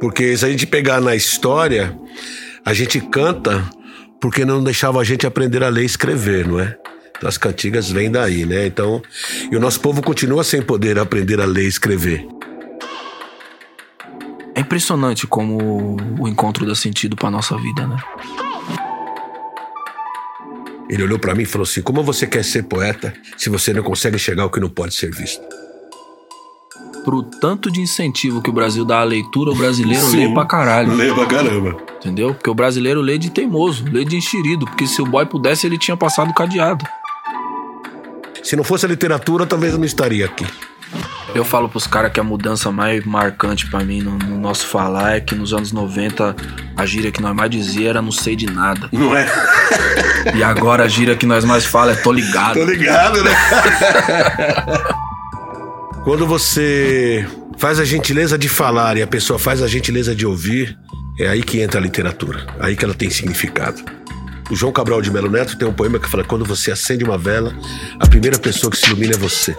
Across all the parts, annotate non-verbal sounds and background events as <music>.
Porque se a gente pegar na história, a gente canta porque não deixava a gente aprender a ler e escrever, não é? Então, as cantigas vêm daí, né? Então, e o nosso povo continua sem poder aprender a ler e escrever. É impressionante como o encontro dá sentido para nossa vida, né? Ele olhou para mim e falou assim: Como você quer ser poeta se você não consegue enxergar o que não pode ser visto? Pro tanto de incentivo que o Brasil dá à leitura, o brasileiro Sim, lê pra caralho. Lê pra caramba. Entendeu? Porque o brasileiro lê de teimoso, lê de enxerido. Porque se o boy pudesse, ele tinha passado cadeado. Se não fosse a literatura, talvez eu não estaria aqui. Eu falo pros caras que a mudança mais marcante para mim no, no, nosso falar é que nos anos 90 a gíria que nós mais dizia era não sei de nada. Não é? E agora a gíria que nós mais fala é tô ligado. Tô ligado, né? <laughs> Quando você faz a gentileza de falar e a pessoa faz a gentileza de ouvir, é aí que entra a literatura. Aí que ela tem significado. O João Cabral de Melo Neto tem um poema que fala: quando você acende uma vela, a primeira pessoa que se ilumina é você.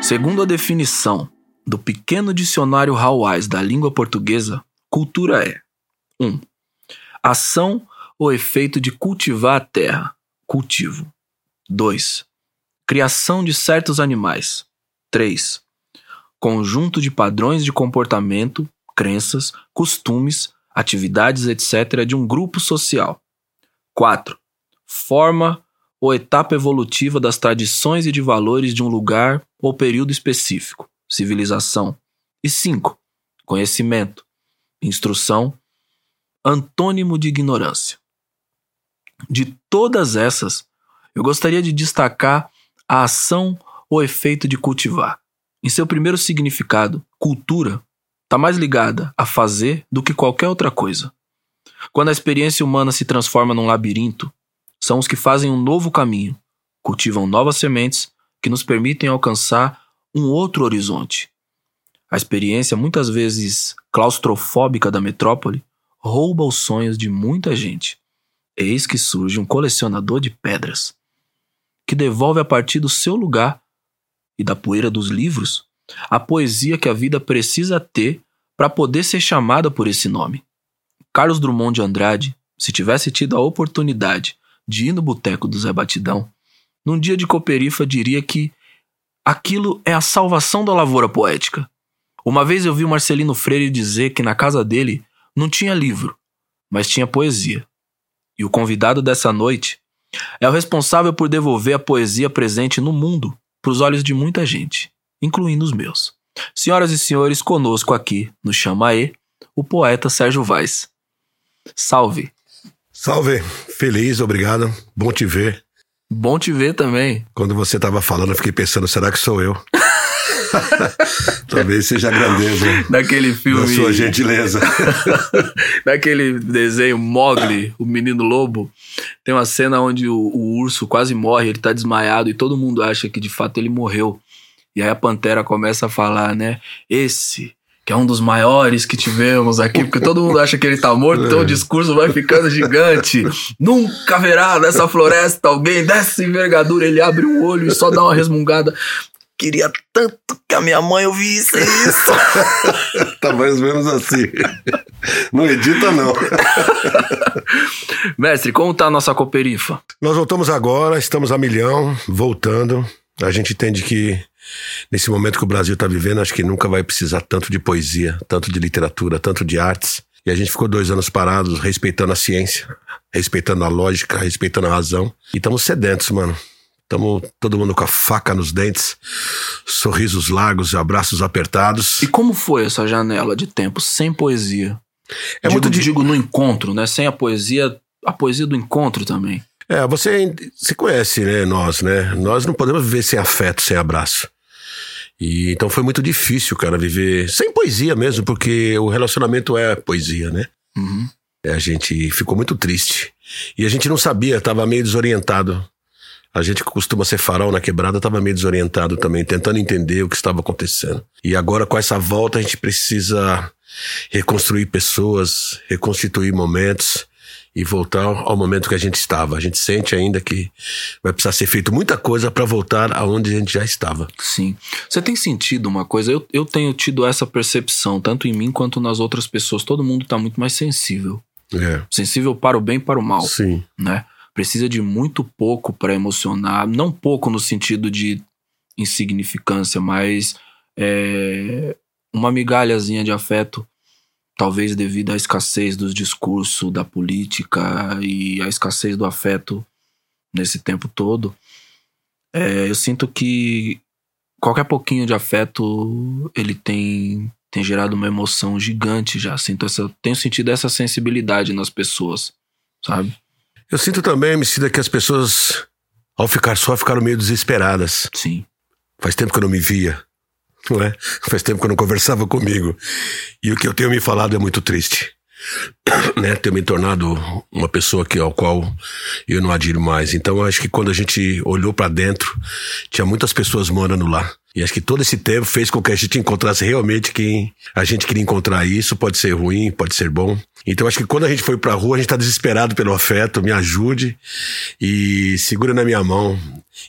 Segundo a definição do pequeno dicionário Hawais da língua portuguesa, cultura é 1. Um, ação ou efeito de cultivar a terra, cultivo. 2. Criação de certos animais. 3. Conjunto de padrões de comportamento, crenças, costumes, atividades, etc., de um grupo social. 4. Forma ou etapa evolutiva das tradições e de valores de um lugar ou período específico, civilização. E 5. Conhecimento, instrução, antônimo de ignorância. De todas essas, eu gostaria de destacar a ação ou efeito de cultivar. Em seu primeiro significado, cultura está mais ligada a fazer do que qualquer outra coisa. Quando a experiência humana se transforma num labirinto, são os que fazem um novo caminho, cultivam novas sementes que nos permitem alcançar um outro horizonte. A experiência, muitas vezes claustrofóbica da metrópole, rouba os sonhos de muita gente. Eis que surge um colecionador de pedras que devolve a partir do seu lugar e da poeira dos livros a poesia que a vida precisa ter para poder ser chamada por esse nome. Carlos Drummond de Andrade, se tivesse tido a oportunidade de ir no boteco do Zé Batidão, num dia de Coperifa diria que aquilo é a salvação da lavoura poética. Uma vez eu vi Marcelino Freire dizer que na casa dele não tinha livro, mas tinha poesia. E o convidado dessa noite é o responsável por devolver a poesia presente no mundo para os olhos de muita gente, incluindo os meus. Senhoras e senhores, conosco aqui no Chamaê, o poeta Sérgio Vaz. Salve! Salve! Feliz, obrigado. Bom te ver. Bom te ver também. Quando você estava falando, eu fiquei pensando, será que sou eu? <laughs> Talvez seja a grandeza. Daquele filme. Da sua gentileza. <laughs> Daquele desenho Mogli, o menino lobo. Tem uma cena onde o, o, urso quase morre, ele tá desmaiado e todo mundo acha que de fato ele morreu. E aí a pantera começa a falar, né? Esse que é um dos maiores que tivemos aqui, porque todo mundo acha que ele tá morto, então o discurso vai ficando gigante. Nunca verá nessa floresta alguém dessa envergadura. Ele abre o olho e só dá uma resmungada. Queria tanto que a minha mãe ouvisse isso. <laughs> tá mais ou menos assim. Não edita, não. <laughs> Mestre, como tá a nossa cooperifa? Nós voltamos agora, estamos a milhão, voltando. A gente entende que nesse momento que o Brasil está vivendo, acho que nunca vai precisar tanto de poesia, tanto de literatura, tanto de artes. E a gente ficou dois anos parados, respeitando a ciência, respeitando a lógica, respeitando a razão. E estamos sedentos, mano. Estamos todo mundo com a faca nos dentes, sorrisos largos e abraços apertados. E como foi essa janela de tempo sem poesia? É digo, muito digo no encontro, né? Sem a poesia, a poesia do encontro também. É, você, você conhece, né, nós, né? Nós não podemos viver sem afeto, sem abraço. E então foi muito difícil, cara, viver sem poesia mesmo, porque o relacionamento é poesia, né? Uhum. É, a gente ficou muito triste. E a gente não sabia, tava meio desorientado. A gente que costuma ser farol na quebrada tava meio desorientado também, tentando entender o que estava acontecendo. E agora com essa volta a gente precisa reconstruir pessoas, reconstituir momentos e voltar ao momento que a gente estava. A gente sente ainda que vai precisar ser feito muita coisa para voltar aonde a gente já estava. Sim. Você tem sentido uma coisa? Eu, eu tenho tido essa percepção, tanto em mim quanto nas outras pessoas. Todo mundo tá muito mais sensível. É. Sensível para o bem e para o mal, Sim. né? Precisa de muito pouco para emocionar. Não pouco no sentido de insignificância, mas é, uma migalhazinha de afeto talvez devido à escassez dos discursos da política e à escassez do afeto nesse tempo todo, é, eu sinto que qualquer pouquinho de afeto ele tem tem gerado uma emoção gigante já. Sinto essa, tenho sentido essa sensibilidade nas pessoas, sabe? Eu sinto também, Emicida, que as pessoas, ao ficar só, ficaram meio desesperadas. Sim. Faz tempo que eu não me via, não é? Faz tempo que eu não conversava comigo. E o que eu tenho me falado é muito triste. <coughs> Né? Ter me tornado uma pessoa que, ao qual eu não adiro mais. Então, acho que quando a gente olhou para dentro, tinha muitas pessoas morando lá. E acho que todo esse tempo fez com que a gente encontrasse realmente quem a gente queria encontrar. Isso pode ser ruim, pode ser bom. Então acho que quando a gente foi pra rua, a gente tá desesperado pelo afeto, me ajude e segura na minha mão.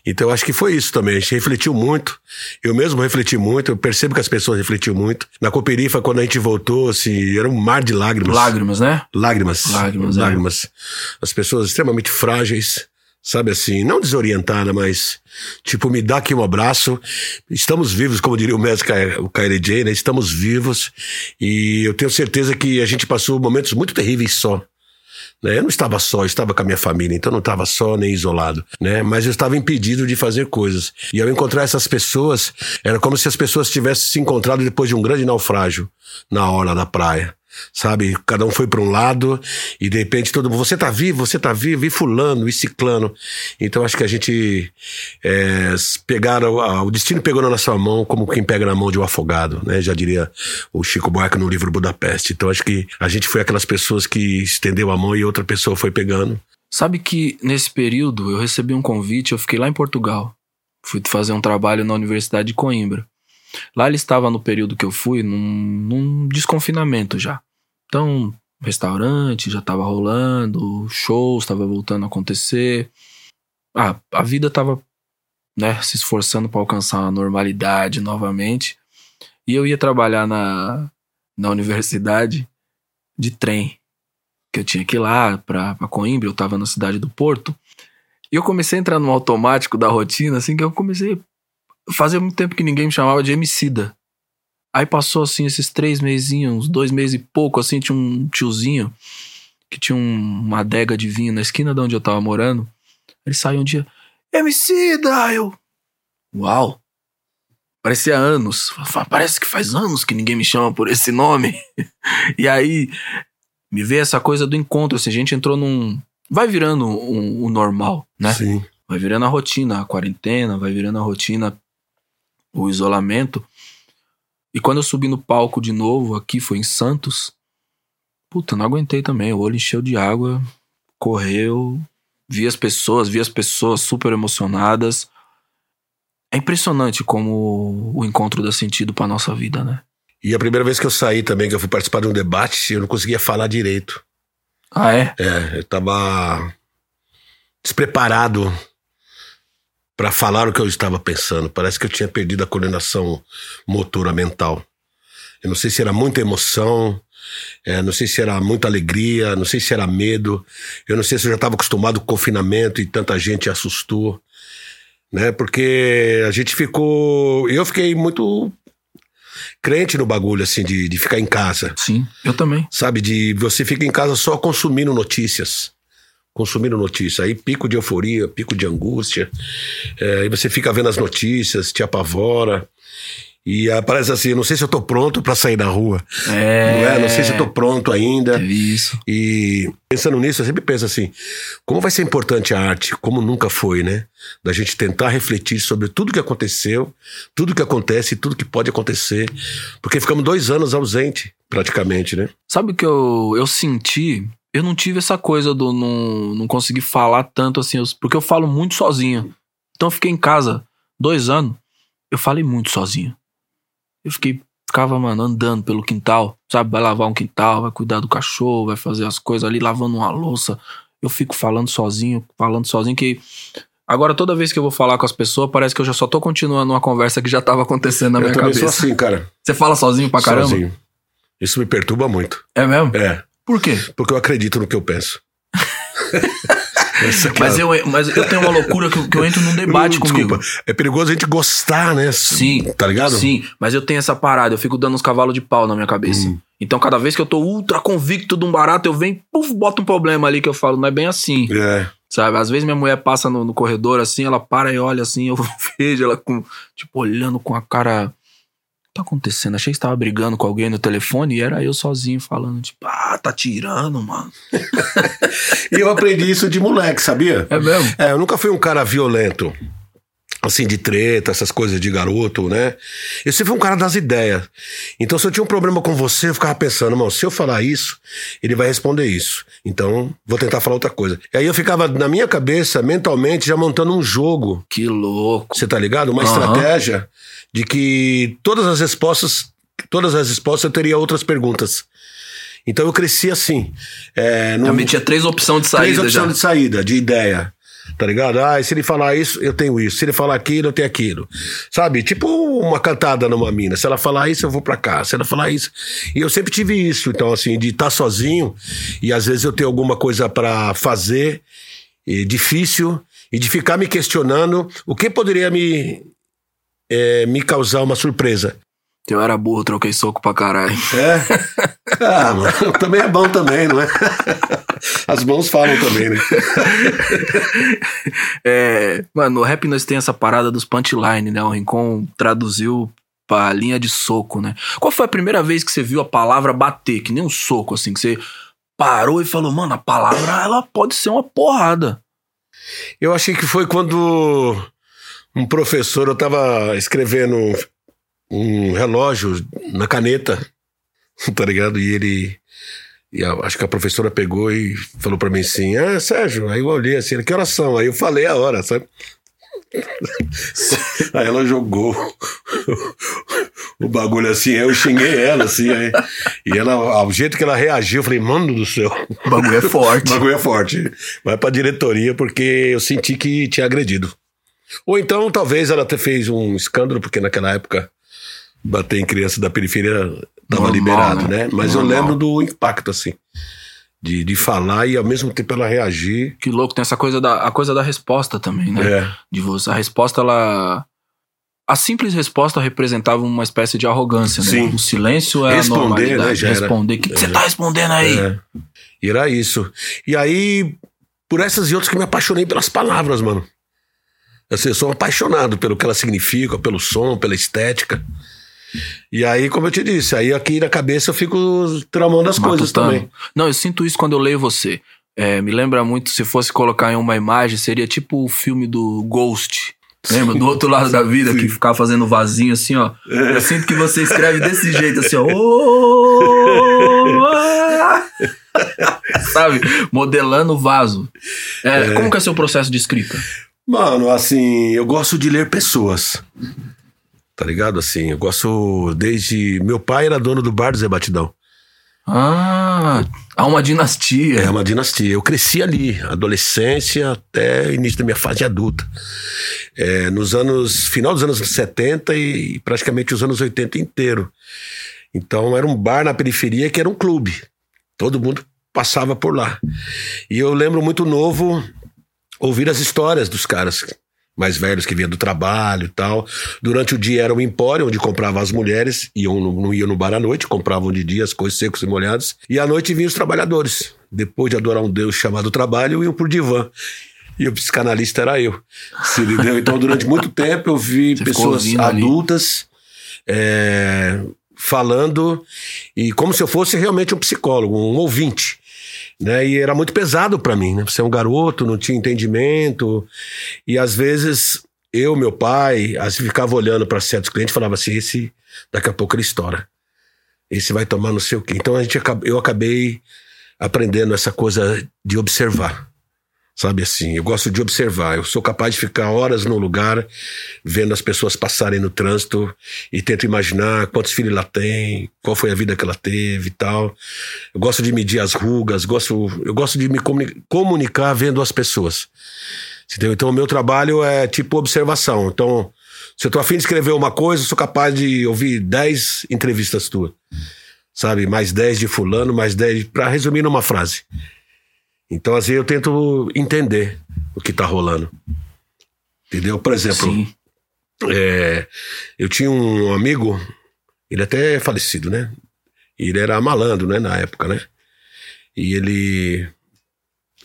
Então acho que foi isso também. A gente refletiu muito. Eu mesmo refleti muito. Eu percebo que as pessoas refletiram muito. Na Cooperifa, quando a gente voltou, assim, era um mar de lágrimas. Lágrimas, né? Lágrimas. Lágrimas, é. Lágrimas. As pessoas extremamente frágeis. Sabe assim, não desorientada, mas tipo, me dá aqui um abraço. Estamos vivos, como diria o mestre o KLJ, né? Estamos vivos. E eu tenho certeza que a gente passou momentos muito terríveis só. Né? Eu não estava só, eu estava com a minha família, então não estava só nem isolado, né? Mas eu estava impedido de fazer coisas. E ao encontrar essas pessoas, era como se as pessoas tivessem se encontrado depois de um grande naufrágio na hora da praia. Sabe, cada um foi para um lado e de repente todo mundo, você tá vivo, você tá vivo, e fulano, e ciclano. Então acho que a gente é, pegaram, o destino pegou na nossa mão como quem pega na mão de um afogado, né? Já diria o Chico Buarque no livro Budapeste. Então acho que a gente foi aquelas pessoas que estendeu a mão e outra pessoa foi pegando. Sabe que nesse período eu recebi um convite, eu fiquei lá em Portugal. Fui fazer um trabalho na Universidade de Coimbra. Lá ele estava no período que eu fui, num, num desconfinamento já. Então, restaurante já estava rolando, shows estava voltando a acontecer. Ah, a vida estava né, se esforçando para alcançar a normalidade novamente. E eu ia trabalhar na, na universidade de trem que eu tinha que ir lá pra Coimbra, eu tava na cidade do Porto. E eu comecei a entrar no automático da rotina, assim, que eu comecei. Fazia muito tempo que ninguém me chamava de Emicida. Aí passou, assim, esses três mesinhos, uns dois meses e pouco, assim, tinha um tiozinho que tinha um- uma adega de vinho na esquina de onde eu tava morando. Ele saiu um dia, Emicida! Eu, uau! Parecia anos. Parece que faz anos que ninguém me chama por esse nome. <laughs> e aí, me veio essa coisa do encontro, assim, a gente entrou num. Vai virando um- o normal, né? Sim. Vai virando a rotina, a quarentena, vai virando a rotina, o isolamento. E quando eu subi no palco de novo, aqui foi em Santos, puta, não aguentei também. O olho encheu de água, correu, vi as pessoas, vi as pessoas super emocionadas. É impressionante como o encontro dá sentido pra nossa vida, né? E a primeira vez que eu saí também, que eu fui participar de um debate, eu não conseguia falar direito. Ah, é? É, eu tava despreparado para falar o que eu estava pensando. Parece que eu tinha perdido a coordenação motora mental. Eu não sei se era muita emoção, é, não sei se era muita alegria, não sei se era medo. Eu não sei se eu já estava acostumado com o confinamento e tanta gente assustou, né? Porque a gente ficou, eu fiquei muito crente no bagulho assim de, de ficar em casa Sim, eu também. sabe? De você fica em casa só consumindo notícias. Consumindo notícias. Aí pico de euforia, pico de angústia. É, aí você fica vendo as notícias, te apavora. E ah, parece assim, não sei se eu tô pronto para sair na rua. É. Não, é? não sei se eu tô pronto ainda. Teve isso. E pensando nisso, eu sempre penso assim: como vai ser importante a arte, como nunca foi, né? Da gente tentar refletir sobre tudo que aconteceu, tudo que acontece e tudo que pode acontecer. Porque ficamos dois anos ausente, praticamente, né? Sabe o que eu, eu senti? Eu não tive essa coisa do não, não conseguir falar tanto assim, eu- porque eu falo muito sozinho. Então eu fiquei em casa dois anos, eu falei muito sozinho. Eu fiquei, ficava, mano, andando pelo quintal, sabe? Vai lavar um quintal, vai cuidar do cachorro, vai fazer as coisas ali, lavando uma louça. Eu fico falando sozinho, falando sozinho que. Agora, toda vez que eu vou falar com as pessoas, parece que eu já só tô continuando uma conversa que já tava acontecendo na eu minha cabeça. sou assim, cara. Você fala sozinho pra caramba? Sozinho. Isso me perturba muito. É mesmo? É. Por quê? Porque eu acredito no que eu penso. <laughs> Mas é a- eu, mas eu tenho uma loucura que, eu- que eu entro num debate Hum, comigo. Desculpa. É perigoso a gente gostar, né? Sim. Tá ligado? Sim, mas eu tenho essa parada, eu fico dando uns cavalos de pau na minha cabeça. Hum. Então, cada vez que eu tô ultra convicto de um barato, eu venho, puf, boto um problema ali que eu falo, não é bem assim. É. Sabe? Às vezes minha mulher passa no, no corredor assim, ela para e olha assim, eu <laughs> vejo ela com, tipo, olhando com a cara. Tá acontecendo? Achei que você tava brigando com alguém no telefone e era eu sozinho falando, tipo, ah, tá tirando, mano. <laughs> E eu aprendi isso de moleque, sabia? É mesmo? É, eu nunca fui um cara violento. Assim, de treta, essas coisas de garoto, né? Eu sempre fui um cara das ideias. Então, se eu tinha um problema com você, eu ficava pensando, irmão, se eu falar isso, ele vai responder isso. Então, vou tentar falar outra coisa. E aí eu ficava, na minha cabeça, mentalmente, já montando um jogo. Que louco. Você tá ligado? Uma Aham. estratégia de que todas as respostas, todas as respostas eu teria outras perguntas. Então eu cresci assim. É, num- Também tinha três opções de três saída já. opções de saída, de ideia. Tá ligado? Ah, se ele falar isso, eu tenho isso. Se ele falar aquilo, eu tenho aquilo. Sabe? Tipo uma cantada numa mina. Se ela falar isso, eu vou pra cá. Se ela falar isso. E eu sempre tive isso. Então, assim, de estar sozinho e às vezes eu ter alguma coisa pra fazer e difícil e de ficar me questionando o que poderia me, é, me causar uma surpresa. Eu era burro, troquei soco pra caralho. É? Ah, mano, <laughs> também é bom também, não é? As mãos falam também, né? <laughs> É, mano, no rap nós tem essa parada dos punchline, né? O Rincon traduziu pra linha de soco, né? Qual foi a primeira vez que você viu a palavra bater? Que nem um soco, assim, que você parou e falou, mano, a palavra ela pode ser uma porrada. Eu achei que foi quando um professor, eu tava escrevendo um, relógio na caneta, <laughs> tá ligado? E ele. E a- acho que a professora pegou e falou pra mim assim: Ah, Sérgio, aí eu olhei assim, que horas são? Aí eu falei a hora, sabe? <laughs> aí ela jogou <laughs> o bagulho assim, eu xinguei ela, assim, aí, e ela, ao jeito que ela reagiu, eu falei, mano do céu. O bagulho é forte. O bagulho é forte. Vai pra diretoria porque eu senti que tinha agredido. Ou então, talvez ela até fez um escândalo, porque naquela época bater em criança da periferia tava Normal, liberado, né? né? Mas eu Normal. lembro do impacto, assim. De, de falar e ao mesmo tempo ela reagir. Que louco, tem essa coisa da, a coisa da resposta também, né? É. De você. A resposta, ela. A simples resposta representava uma espécie de arrogância, né? Sim. O silêncio é Responder, a normalidade. né, já era. Responder. O que, que você tá respondendo aí? É. E era isso. E aí, por essas e outras que eu me apaixonei pelas palavras, mano. Assim, eu sou apaixonado pelo que elas significam, pelo som, pela estética. E aí, como eu te disse, aí aqui na cabeça eu fico tramando as coisas também. Não, eu sinto isso quando eu leio você. É, me lembra muito, se fosse colocar em uma imagem, seria tipo o filme do Ghost. Lembra? Do outro lado da vida, que ficava fazendo vasinho assim, ó. Eu sinto que você escreve desse jeito, assim, ó. <laughs> Sabe? Modelando o vaso. É, Como que é seu processo de escrita? Mano, assim, eu gosto de ler pessoas. Tá ligado? Assim, eu gosto desde. Meu pai era dono do bar do Zé Batidão. Ah, há uma dinastia. É uma dinastia. Eu cresci ali, adolescência até início da minha fase adulta. É, nos anos. Final dos anos 70 e praticamente os anos 80 inteiro. Então era um bar na periferia que era um clube. Todo mundo passava por lá. E eu lembro muito novo ouvir as histórias dos caras mais velhos que vinham do trabalho e tal. Durante o dia era um empório onde compravam as mulheres, iam no, não iam no bar à noite, compravam de dia as coisas secos e molhadas. E à noite vinham os trabalhadores. Depois de adorar um deus chamado trabalho, iam pro divã. E o psicanalista era eu. Se entendeu? Então, durante muito tempo, eu vi Você pessoas adultas é, falando, e como se eu fosse realmente um psicólogo, um ouvinte. Né? E era muito pesado para mim, né? Você é um garoto, não tinha entendimento. E às vezes eu, meu pai, às vezes ficava olhando para certos clientes e falava assim: esse daqui a pouco ele estoura. Esse vai tomar não sei o quê. Então a gente, eu acabei aprendendo essa coisa de observar. Sabe assim, eu gosto de observar. Eu sou capaz de ficar horas no lugar, vendo as pessoas passarem no trânsito e tento imaginar quantos filhos ela tem, qual foi a vida que ela teve e tal. Eu gosto de medir as rugas, gosto, eu gosto de me comuni- comunicar vendo as pessoas. Entendeu? Então, o meu trabalho é tipo observação. Então, se eu tô afim de escrever uma coisa, eu sou capaz de ouvir 10 entrevistas tuas. Sabe? Mais 10 de fulano, mais 10, pra resumir numa frase. Então, às vezes, eu tento entender o que tá rolando. Entendeu? Por exemplo, é, eu tinha um amigo, ele até é falecido, né? Ele era malandro, né, na época, né? E ele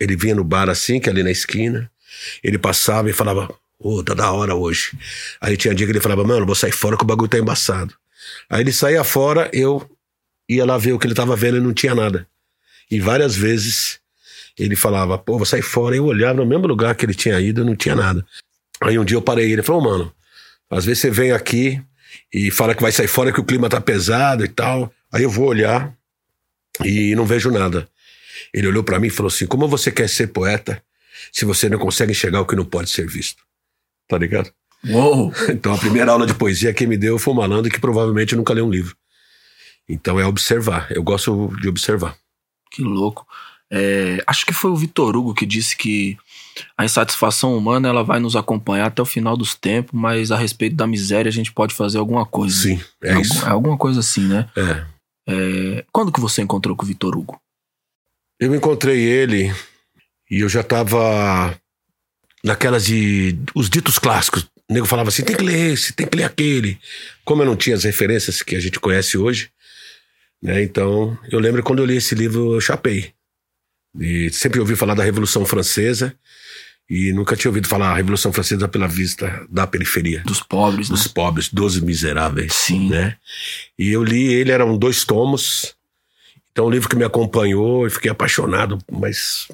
ele vinha no bar assim, que é ali na esquina, ele passava e falava, ô, tá da hora hoje. Aí tinha dia que ele falava, mano, vou sair fora que o bagulho tá embaçado. Aí ele saía fora, eu ia lá ver o que ele tava vendo e não tinha nada. E várias vezes ele falava, pô, vou sair fora. Eu olhava no mesmo lugar que ele tinha ido, não tinha nada. Aí um dia eu parei ele falou, mano, às vezes você vem aqui e fala que vai sair fora que o clima tá pesado e tal. Aí eu vou olhar e não vejo nada. Ele olhou pra mim e falou assim: Como você quer ser poeta se você não consegue enxergar o que não pode ser visto? Tá ligado? Uou! <laughs> Então a primeira aula de poesia que me deu foi um malandro que provavelmente nunca leu um livro. Então é observar. Eu gosto de observar. Que louco. É, acho que foi o Vitor Hugo que disse que a insatisfação humana ela vai nos acompanhar até o final dos tempos, mas a respeito da miséria a gente pode fazer alguma coisa. Sim, é Algum- isso. é alguma coisa assim, né? É. É, quando que você encontrou com o Vitor Hugo? Eu encontrei ele e eu já tava naquelas de. os ditos clássicos. O nego falava assim: tem que ler esse, tem que ler aquele. Como eu não tinha as referências que a gente conhece hoje, né? Então, eu lembro quando eu li esse livro, eu chapei. E sempre ouvi falar da Revolução Francesa e nunca tinha ouvido falar a Revolução Francesa pela vista da periferia, Dos pobres, né? dos pobres, dos miseráveis Sim. né? E eu li ele, eram dois tomos. Então, um livro que me acompanhou e fiquei apaixonado, mas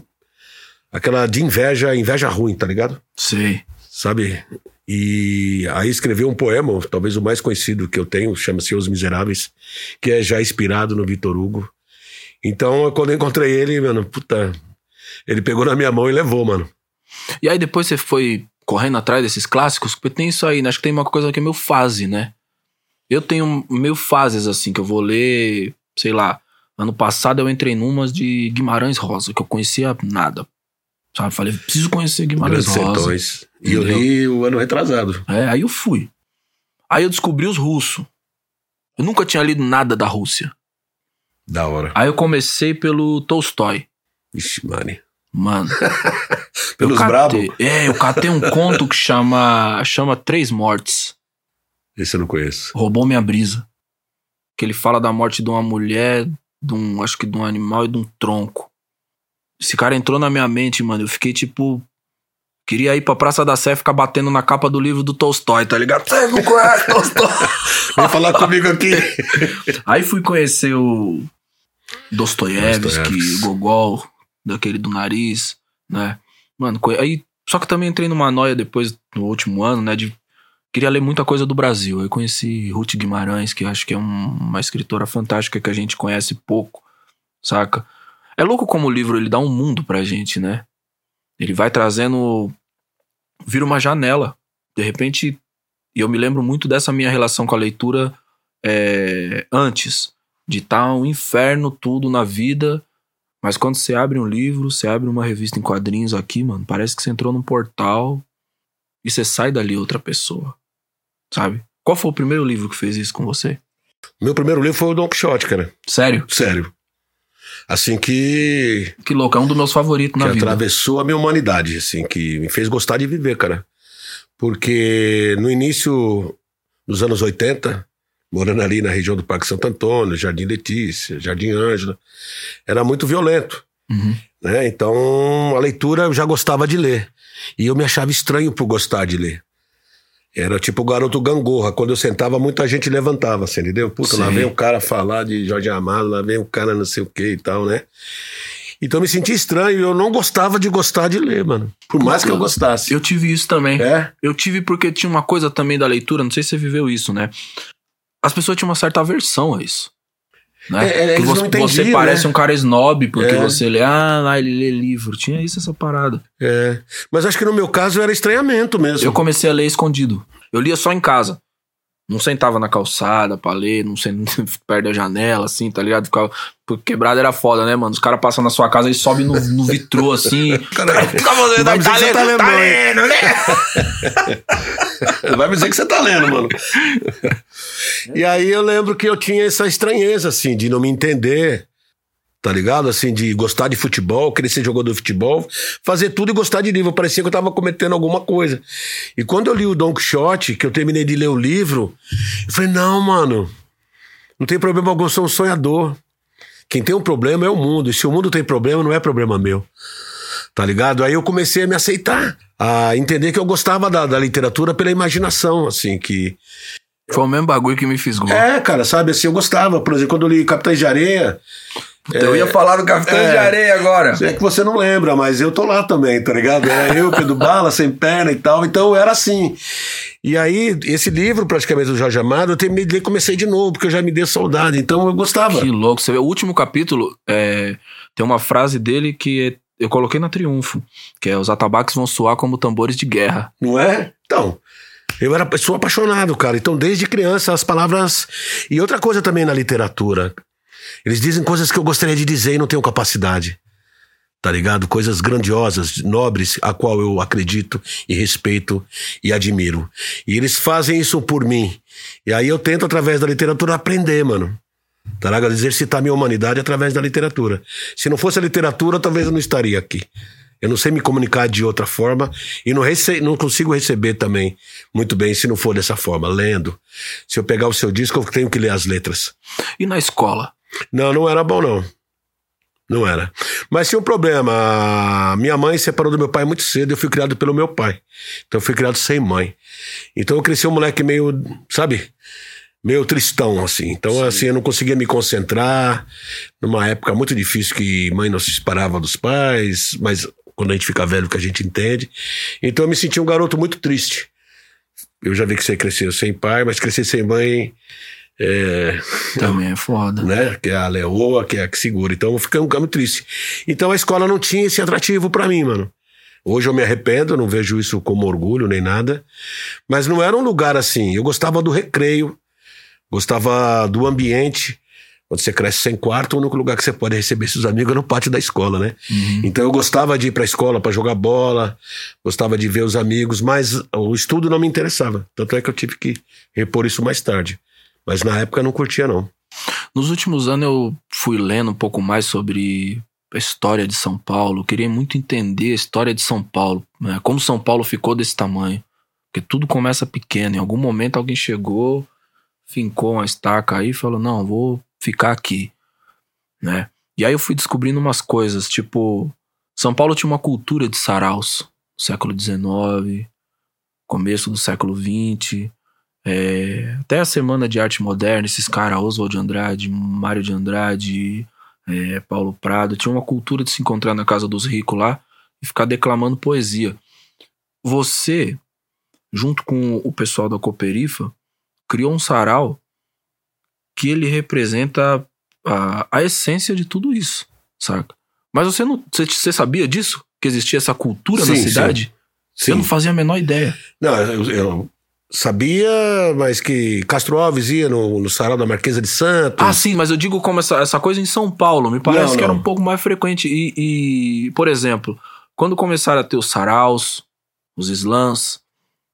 aquela de inveja, inveja ruim, tá ligado? Sei. Sabe? E aí escreveu um poema, talvez o mais conhecido que eu tenho, chama-se Os Miseráveis, que é já inspirado no Vitor Hugo. Então, quando eu encontrei ele, mano, puta, ele pegou na minha mão e levou, mano. E aí depois você foi correndo atrás desses clássicos, porque tem isso aí, né? Acho que tem uma coisa que é meio fase, né? Eu tenho meio fases assim, que eu vou ler, sei lá. Ano passado eu entrei numas de Guimarães Rosa, que eu conhecia nada. Sabe? Falei, preciso conhecer Guimarães Grandes Rosa. Sertões. E eu li o ano retrasado. É, aí eu fui. Aí eu descobri os russos. Eu nunca tinha lido nada da Rússia. Da hora. Aí eu comecei pelo Tolstói. Ixi, mano. Mano. <laughs> Pelos brabo? É, eu catei um conto que chama, chama Três Mortes. Esse eu não conheço. Roubou minha brisa. Que ele fala da morte de uma mulher, de um, acho que de um animal e de um tronco. Esse cara entrou na minha mente, mano. Eu fiquei tipo. Queria ir pra Praça da Sé e ficar batendo na capa do livro do Tolstói, tá ligado? Você não conhece Tolstói? Vem falar comigo aqui. Aí fui conhecer o Dostoiévski, Dostoiévski. Gogol, daquele do nariz, né? Mano, aí. Só que também entrei numa noia depois, no último ano, né? De. Queria ler muita coisa do Brasil. Eu conheci Ruth Guimarães, que acho que é um- uma escritora fantástica que a gente conhece pouco, saca? É louco como o livro ele dá um mundo pra gente, né? Ele vai trazendo. Vira uma janela. De repente. E eu me lembro muito dessa minha relação com a leitura é, antes. De estar um inferno tudo na vida. Mas quando você abre um livro, você abre uma revista em quadrinhos aqui, mano, parece que você entrou num portal e você sai dali outra pessoa. Sabe? Qual foi o primeiro livro que fez isso com você? Meu primeiro livro foi o Don Quixote, cara. Sério? Sério. Assim que, Que louco, é um dos meus favoritos que na vida. atravessou a minha humanidade, assim, que me fez gostar de viver, cara. Porque no início dos anos 80, morando ali na região do Parque Santo Antônio, Jardim Letícia, Jardim Ângela, era muito violento. Uhum. né? Então a leitura eu já gostava de ler. E eu me achava estranho por gostar de ler. Era tipo o garoto gangorra. Quando eu sentava, muita gente levantava, você entendeu? Puta, lá Sim. vem o cara falar de Jorge Amado, lá vem o cara não sei o que e tal, né? Então eu me sentia estranho eu não gostava de gostar de ler, mano. Por mais que eu gostasse. Eu tive isso também. É? Eu tive porque tinha uma coisa também da leitura, não sei se você viveu isso, né? As pessoas tinham uma certa aversão a isso. Né? É, é, que você, entendiam, você parece né? um cara snob, porque É. você lê, ah, lá ele lê livro. Tinha isso, essa parada. É. Mas acho que no meu caso era estranhamento mesmo. Eu comecei a ler escondido. Eu lia só em casa. Não sentava na calçada pra ler, não sentava <laughs> perto da janela, assim, tá ligado? Ficava... Porque quebrada era foda, né, mano? Os caras passam na sua casa e sobem no, no vitrô, assim. <laughs> Caralho. Tá, dizer que você lendo, tá lendo, tá lendo, né? Vai me dizer que você tá lendo, mano. e aí eu lembro que eu tinha essa estranheza, assim, de não me entender, tá ligado? Assim, de gostar de futebol, querer ser jogador de futebol, fazer tudo e gostar de livro. Parecia que eu tava cometendo alguma coisa. E quando eu li o Don Quixote, que eu terminei de ler o livro, eu falei, não, mano, não tem problema algum, eu sou um sonhador. Quem tem um problema é o mundo. E se o mundo tem problema, não é problema meu. Tá ligado? Aí eu comecei a me aceitar, a entender que eu gostava da, da literatura pela imaginação, assim, que. Foi o mesmo bagulho que me fisgou. É, cara, sabe, assim, eu gostava. Por exemplo, quando eu li Capitães de Areia. Eu ia falar do Capitão é. de Areia agora. É que você não lembra, mas eu tô lá também, tá ligado? Era eu, Pedro Bala, sem perna e tal. Então era assim. E aí, esse livro, praticamente, do Jorge Amado, eu terminei de ler comecei de novo, porque eu já me dei saudade. Então eu gostava. Que louco. Você vê, o último capítulo é, tem uma frase dele que é- eu coloquei na Triunfo, que é os atabaques vão soar como tambores de guerra. Não é? Então, eu era sou apaixonado, cara. Então, desde criança, as palavras. E outra coisa também na literatura. Eles dizem coisas que eu gostaria de dizer e não tenho capacidade. Tá ligado? Coisas grandiosas, nobres, a qual eu acredito e respeito e admiro. E eles fazem isso por mim. E aí eu tento, através da literatura, aprender, mano. Tá ligado? Exercitar minha humanidade através da literatura. Se não fosse a literatura, talvez eu não estaria aqui. Eu não sei me comunicar de outra forma e não, rece não consigo receber também muito bem se não for dessa forma, lendo. Se eu pegar o seu disco, eu tenho que ler as letras. E na escola? Não, não era bom, não. Não era. Mas tinha um problema. Minha mãe separou do meu pai muito cedo. Eu fui criado pelo meu pai. Então eu fui criado sem mãe. Então eu cresci um moleque meio, sabe? Meio tristão, assim. Então, assim, eu não conseguia me concentrar. Numa época muito difícil que mãe não se separava dos pais. Mas quando a gente fica velho, que a gente entende. Então eu me senti um garoto muito triste. Eu já vi que você cresceu sem pai, mas crescer sem mãe. É, Também é foda. né? Que é a leoa, que é a que segura. Então eu fiquei um muito triste. Então a escola não tinha esse atrativo pra mim, mano. Hoje eu me arrependo, não vejo isso como orgulho nem nada. Mas não era um lugar assim. Eu gostava do recreio, gostava do ambiente. Quando você cresce sem quarto, o único lugar que você pode receber seus amigos é no pátio da escola, né? Uhum. Então eu gostava de ir pra escola pra jogar bola, gostava de ver os amigos, mas o estudo não me interessava. Tanto é que eu tive que repor isso mais tarde. Mas na época eu não curtia, não. Nos últimos anos eu fui lendo um pouco mais sobre a história de São Paulo. Eu queria muito entender a história de São Paulo, né? como São Paulo ficou desse tamanho. Porque tudo começa pequeno. Em algum momento alguém chegou, fincou uma estaca aí e falou: Não, vou ficar aqui. Né? E aí eu fui descobrindo umas coisas, tipo, São Paulo tinha uma cultura de saraus, século XIX, começo do século XX. É, até a Semana de Arte Moderna, esses caras, Oswald de Andrade, Mário de Andrade, é, Paulo Prado, tinha uma cultura de se encontrar na casa dos ricos lá e ficar declamando poesia. Você, junto com o pessoal da Cooperifa, criou um sarau que ele representa a, a essência de tudo isso, saca? Mas você não, você, você sabia disso? Que existia essa cultura na Sim, sim. cidade? Sim. Eu não fazia a menor ideia. Não, eu, eu sabia, mas que Castro Alves ia no, no sarau da Marquesa de Santos. Ah, sim, mas eu digo como essa, essa coisa em São Paulo. Me parece Não, que era um pouco mais frequente. E, e, por exemplo, quando começaram a ter os saraus, os slams,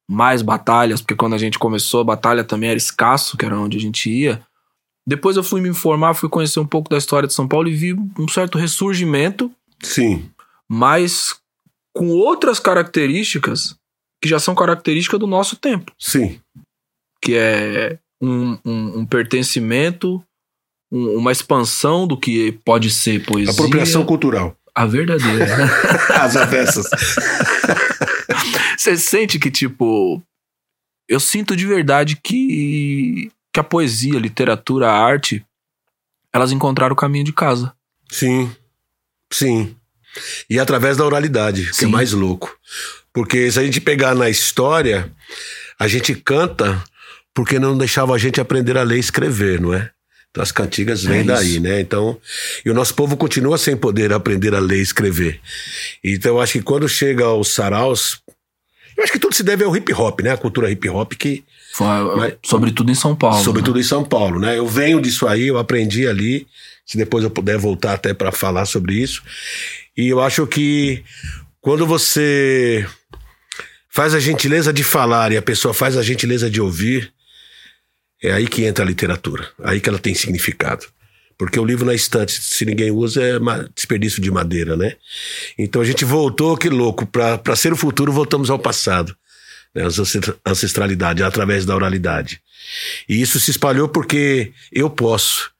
mais batalhas, porque quando a gente começou, a batalha também era escasso, que era onde a gente ia. Depois eu fui me informar, fui conhecer um pouco da história de São Paulo e vi um certo ressurgimento, Sim, mas com outras características que já são características do nosso tempo sim. que é um, um- um pertencimento, um- uma expansão do que pode ser poesia. Apropriação cultural. A verdadeira. <laughs> As avessas. Você sente que, tipo. Eu sinto de verdade que, que a poesia, a literatura, a arte, elas encontraram o caminho de casa. Sim, sim. E através da oralidade, que Sim. é mais louco. Porque se a gente pegar na história, a gente canta porque não deixava a gente aprender a ler e escrever, não é? Então, as cantigas vêm É daí, né? Então, e o nosso povo continua sem poder aprender a ler e escrever. Então, eu acho que quando chega aos saraus, eu acho que tudo se deve ao hip hop, né? A cultura hip hop que Foi, Mas- sobretudo em São Paulo. sobretudo né? em São Paulo, né? Eu venho disso aí, eu aprendi ali. Se depois eu puder voltar até para falar sobre isso. E eu acho que quando você faz a gentileza de falar e a pessoa faz a gentileza de ouvir, é aí que entra a literatura. Aí que ela tem significado. Porque o livro na estante, se ninguém usa, é desperdício de madeira, né? Então a gente voltou, que louco, para ser o futuro, voltamos ao passado. Né? Ancestralidade, através da oralidade. E isso se espalhou porque eu posso.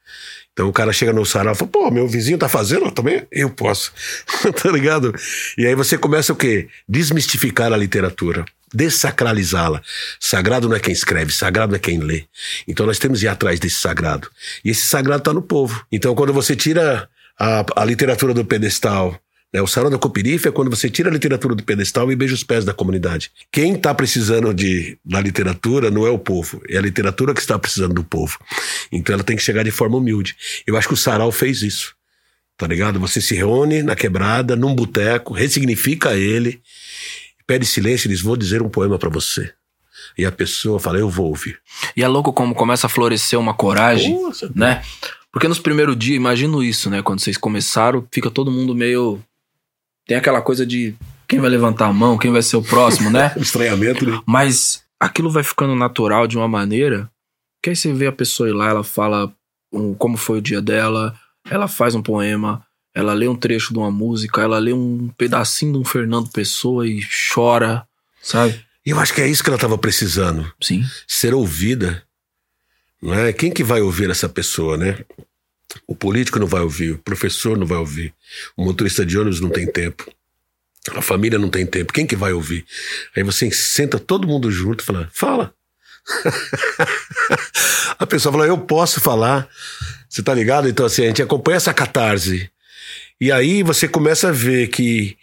Então o cara chega no sarau e fala, pô, meu vizinho tá fazendo, também eu posso. <laughs> tá ligado? E aí você começa o quê? Desmistificar a literatura, dessacralizá-la. Sagrado não é quem escreve, sagrado é quem lê. Então nós temos que ir atrás desse sagrado. E esse sagrado tá no povo. Então quando você tira a, a literatura do pedestal, o sarau da Coperife é quando você tira a literatura do pedestal e beija os pés da comunidade. Quem está precisando de, da literatura não é o povo, é a literatura que está precisando do povo. Então ela tem que chegar de forma humilde. Eu acho que o sarau fez isso. Tá ligado? Você se reúne na quebrada, num boteco, ressignifica ele, pede silêncio e diz: Vou dizer um poema para você. E a pessoa fala: Eu vou ouvir. E é louco como começa a florescer uma coragem, Nossa, né? Porque nos primeiros dias, imagino isso, né? Quando vocês começaram, fica todo mundo meio. Tem aquela coisa de quem vai levantar a mão, quem vai ser o próximo, né? <laughs> Estranhamento, né? Mas aquilo vai ficando natural de uma maneira que aí você vê a pessoa ir lá, ela fala um- como foi o dia dela, ela faz um poema, ela lê um trecho de uma música, ela lê um pedacinho de um Fernando Pessoa e chora, sabe? E eu acho que é isso que ela estava precisando. Sim. ser ouvida. Não é? Quem que vai ouvir essa pessoa, né? O político não vai ouvir, o professor não vai ouvir, o motorista de ônibus não tem tempo, a família não tem tempo. Quem que vai ouvir? Aí você senta todo mundo junto e fala, fala. <laughs> a pessoa fala, eu posso falar. Você tá ligado? Então assim, a gente acompanha essa catarse. E aí você começa a ver que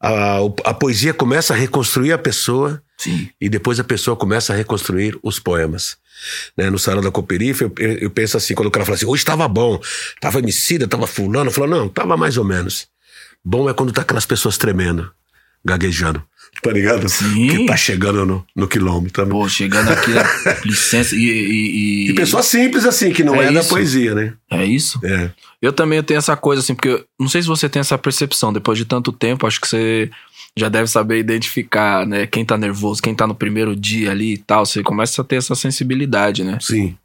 a, a poesia começa a reconstruir a pessoa Sim. e depois a pessoa começa a reconstruir os poemas. Né? No Sarau da Cooperife, eu, eu penso assim, quando o cara fala assim, hoje estava bom, tava homicida, tava fulano, eu falo, não, tava mais ou menos. Bom é quando tá aquelas pessoas tremendo, gaguejando. Tá ligado? Sim. Que tá chegando no, no quilômetro. Pô, chegando aqui, né? <laughs> licença, e, e, e- E pessoas simples assim, que não É é, da poesia, né? É isso? É. Eu também tenho essa coisa, assim, porque eu- não sei se você tem essa percepção, depois de tanto tempo, acho que você já deve saber identificar, né? Quem tá nervoso, quem tá no primeiro dia ali e tal. Você começa a ter essa sensibilidade, né? Sim.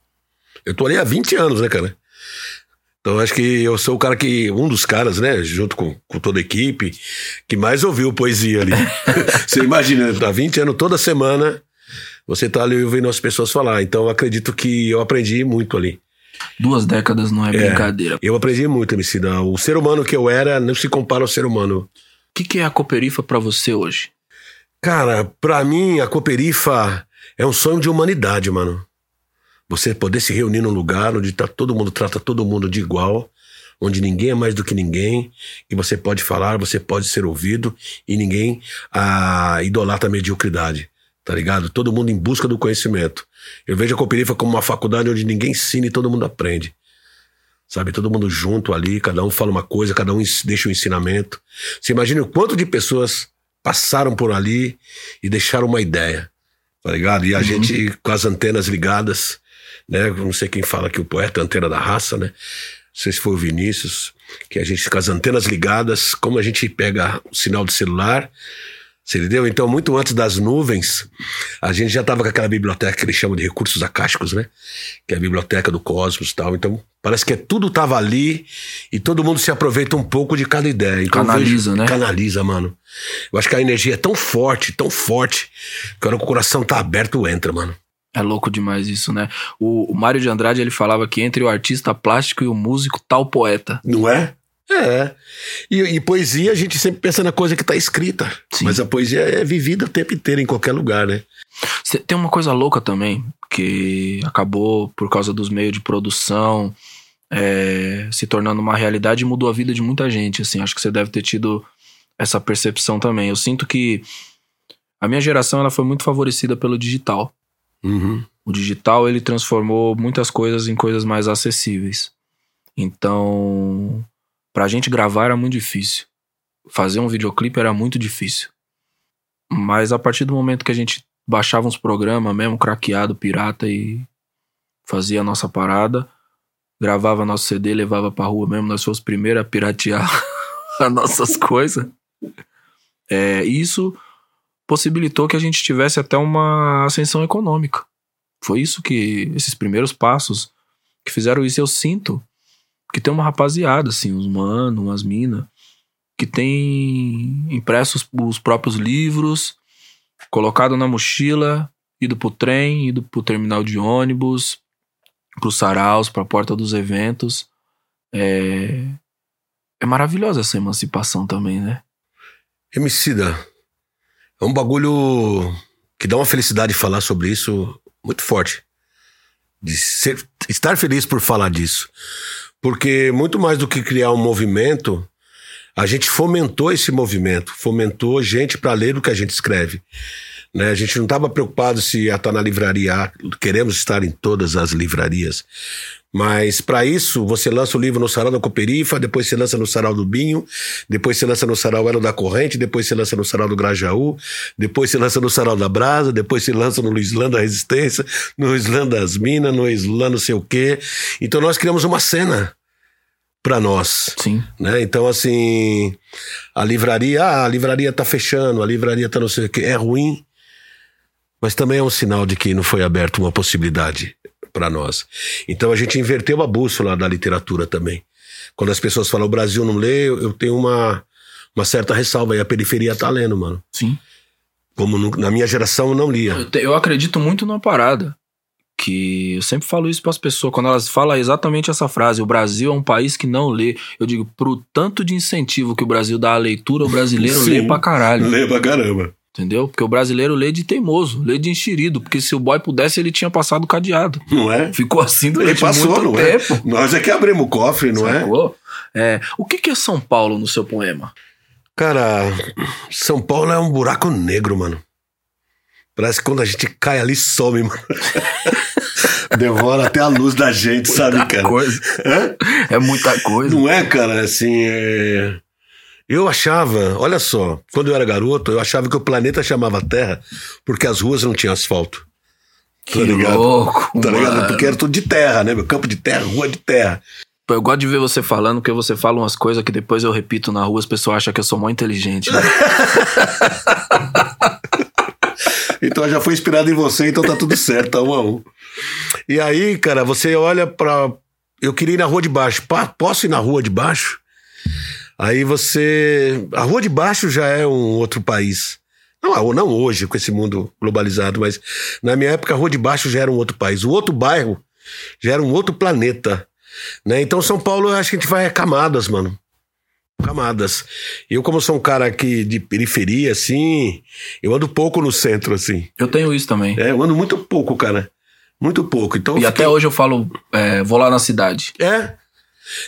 Eu tô ali há 20 anos, né, cara? Então acho que eu sou o cara que, um dos caras, né, junto com, com toda a equipe, que mais ouviu poesia ali. <laughs> você imagina, há 20 anos, toda semana, você tá ali ouvindo as pessoas falar. Então acredito que eu aprendi muito ali. Duas décadas não é, brincadeira. Eu aprendi muito, Emicida. O ser humano que eu era não se compara ao ser humano. O que, que é a Cooperifa pra você hoje? Cara, pra mim, a Cooperifa é um sonho de humanidade, mano. Você poder se reunir num lugar onde tá, todo mundo trata todo mundo de igual, onde ninguém é mais do que ninguém, e você pode falar, você pode ser ouvido, e ninguém ah, idolatra a mediocridade, tá ligado? Todo mundo em busca do conhecimento. Eu vejo a Cooperifa como uma faculdade onde ninguém ensina e todo mundo aprende. Sabe, todo mundo junto ali, cada um fala uma coisa, cada um deixa um ensinamento. Você imagina o quanto de pessoas passaram por ali e deixaram uma ideia, tá ligado? E a gente com as antenas ligadas, né? Não sei quem fala que o poeta é antena da raça, né? Não sei se foi o Vinícius, que a gente com as antenas ligadas, como a gente pega o sinal do celular, você entendeu? Então, muito antes das nuvens, a gente já estava com aquela biblioteca que eles chamam de recursos acásticos, né? Que é a biblioteca do cosmos e tal. Então, parece que tudo estava ali e todo mundo se aproveita um pouco de cada ideia. Então, Canaliza, né? Canaliza, mano. Eu acho que a energia é tão forte, tão forte, que a hora que o coração tá aberto, entra, mano. É louco demais isso, né? O, o Mário de Andrade, ele falava que entre o artista plástico e o músico, tal poeta. Não é? É. E, e poesia, a gente sempre pensa na coisa que tá escrita. Sim. Mas a poesia é vivida o tempo inteiro, em qualquer lugar, né? Tem uma coisa louca também, que acabou por causa dos meios de produção é, se tornando uma realidade e mudou a vida de muita gente. Assim, acho que você deve ter tido essa percepção também. Eu sinto que a minha geração ela foi muito favorecida pelo digital. Uhum. O digital ele transformou muitas coisas em coisas mais acessíveis. Então, pra gente gravar era muito difícil. Fazer um videoclipe era muito difícil. Mas a partir do momento que a gente baixava uns programas mesmo, craqueado, pirata e fazia a nossa parada, gravava nosso CD, levava pra rua mesmo, nós fomos os primeiros a piratear <laughs> as nossas <laughs> coisas. É, isso possibilitou que a gente tivesse até uma ascensão econômica. Foi isso que, esses primeiros passos que fizeram isso. Eu sinto que tem uma rapaziada, assim, uns mano, umas minas, que tem impressos os próprios livros, colocado na mochila, ido pro trem, ido pro terminal de ônibus, pros saraus, pra porta dos eventos. É, é maravilhosa essa emancipação também, né? Emicida, é um bagulho que dá uma felicidade falar sobre isso muito forte. De ser, estar feliz por falar disso. Porque muito mais do que criar um movimento, a gente fomentou esse movimento, fomentou gente para ler o que a gente escreve. Né? A gente não estava preocupado se ia estar na livraria, queremos estar em todas as livrarias. Mas para isso, você lança o livro no Sarau da Coperifa, depois você lança no Sarau do Binho, depois você lança no Sarau Elo da Corrente, depois você lança no Sarau do Grajaú, depois você lança no Sarau da Brasa, depois você lança no Islã da Resistência, no Islã das Minas, no Islã não sei o quê. Então nós criamos uma cena para nós. Sim. Né? Então, assim, a livraria, ah, a livraria tá fechando, a livraria tá não sei o quê, é ruim, mas também é um sinal de que não foi aberta uma possibilidade para nós. Então a gente inverteu a bússola da literatura também. Quando as pessoas falam o Brasil não lê, eu tenho uma, uma certa ressalva e a periferia tá lendo, mano. Sim. Como no, na minha geração eu não lia. Eu, te- eu acredito muito numa parada. Que eu sempre falo isso para as pessoas, quando elas falam exatamente essa frase: o Brasil é um país que não lê. Eu digo, pro tanto de incentivo que o Brasil dá à leitura, o brasileiro <laughs> Sim. lê pra caralho. Lê pra caramba. Entendeu? Porque o brasileiro lê de teimoso, lê de enxerido. Porque se o boy pudesse, ele tinha passado cadeado. Não é? Ficou assim Ele durante passou, muito não é? tempo. Nós é que abrimos o cofre, não é? Sacou? É, o que, que é São Paulo no seu poema? Cara, São Paulo é um buraco negro, mano. Parece que quando a gente cai ali, some, mano. <laughs> Devora até a luz da gente, sabe, cara? Coisa. Hã? É muita coisa. Não é, cara, assim. é- Eu achava, olha só, quando eu era garoto, eu achava que o planeta chamava Terra porque as ruas não tinham asfalto. que tá ligado? louco. Tá ligado? mano. Porque era tudo de terra, né? meu? Campo de terra, rua de terra. Pô, Eu gosto de ver você falando, porque você fala umas coisas que depois eu repito na rua, as pessoas acham que eu sou mó inteligente. Né? <laughs> Então já fui inspirado em você, então tá tudo certo, tá um a um. E aí, cara, você olha pra. Eu queria ir na rua de baixo. Posso ir na rua de baixo? Aí você. A rua de baixo já é um outro país. Não, não hoje, com esse mundo globalizado, mas na minha época a rua de baixo já era um outro país. O outro bairro já era um outro planeta. Né? Então São Paulo, eu acho que a gente vai a camadas, mano. Camadas. Eu, como sou um cara aqui de periferia, assim, eu ando pouco no centro, assim. Eu tenho isso também. É, eu ando muito pouco, cara. Muito pouco. Então E eu até fiquei- hoje eu falo, é, vou lá na cidade. É.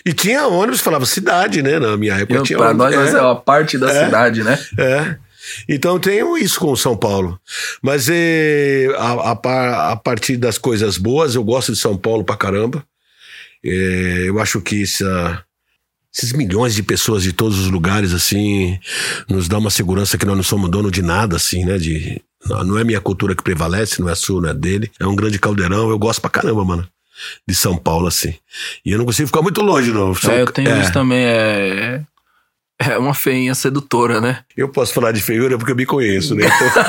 E tinha ônibus, falava cidade, né? Na minha época Eu, tinha nós, nós é uma parte da É. cidade, né? É. Então tenho isso com o São Paulo. Mas eh, a, a a partir das coisas boas, eu gosto de São Paulo pra caramba. Eh, eu acho que essa- esses milhões de pessoas de todos os lugares, assim, nos dá uma segurança que nós não somos dono de nada, assim, né? De, não não é minha cultura que prevalece, não é a sua, não é dele. É um grande caldeirão, eu gosto pra caramba, mano. De São Paulo, assim. E eu não consigo ficar muito longe, não. São- É, eu tenho é. isso também. É, é uma feinha sedutora, né? Eu posso falar de feiura porque eu me conheço, né? Então,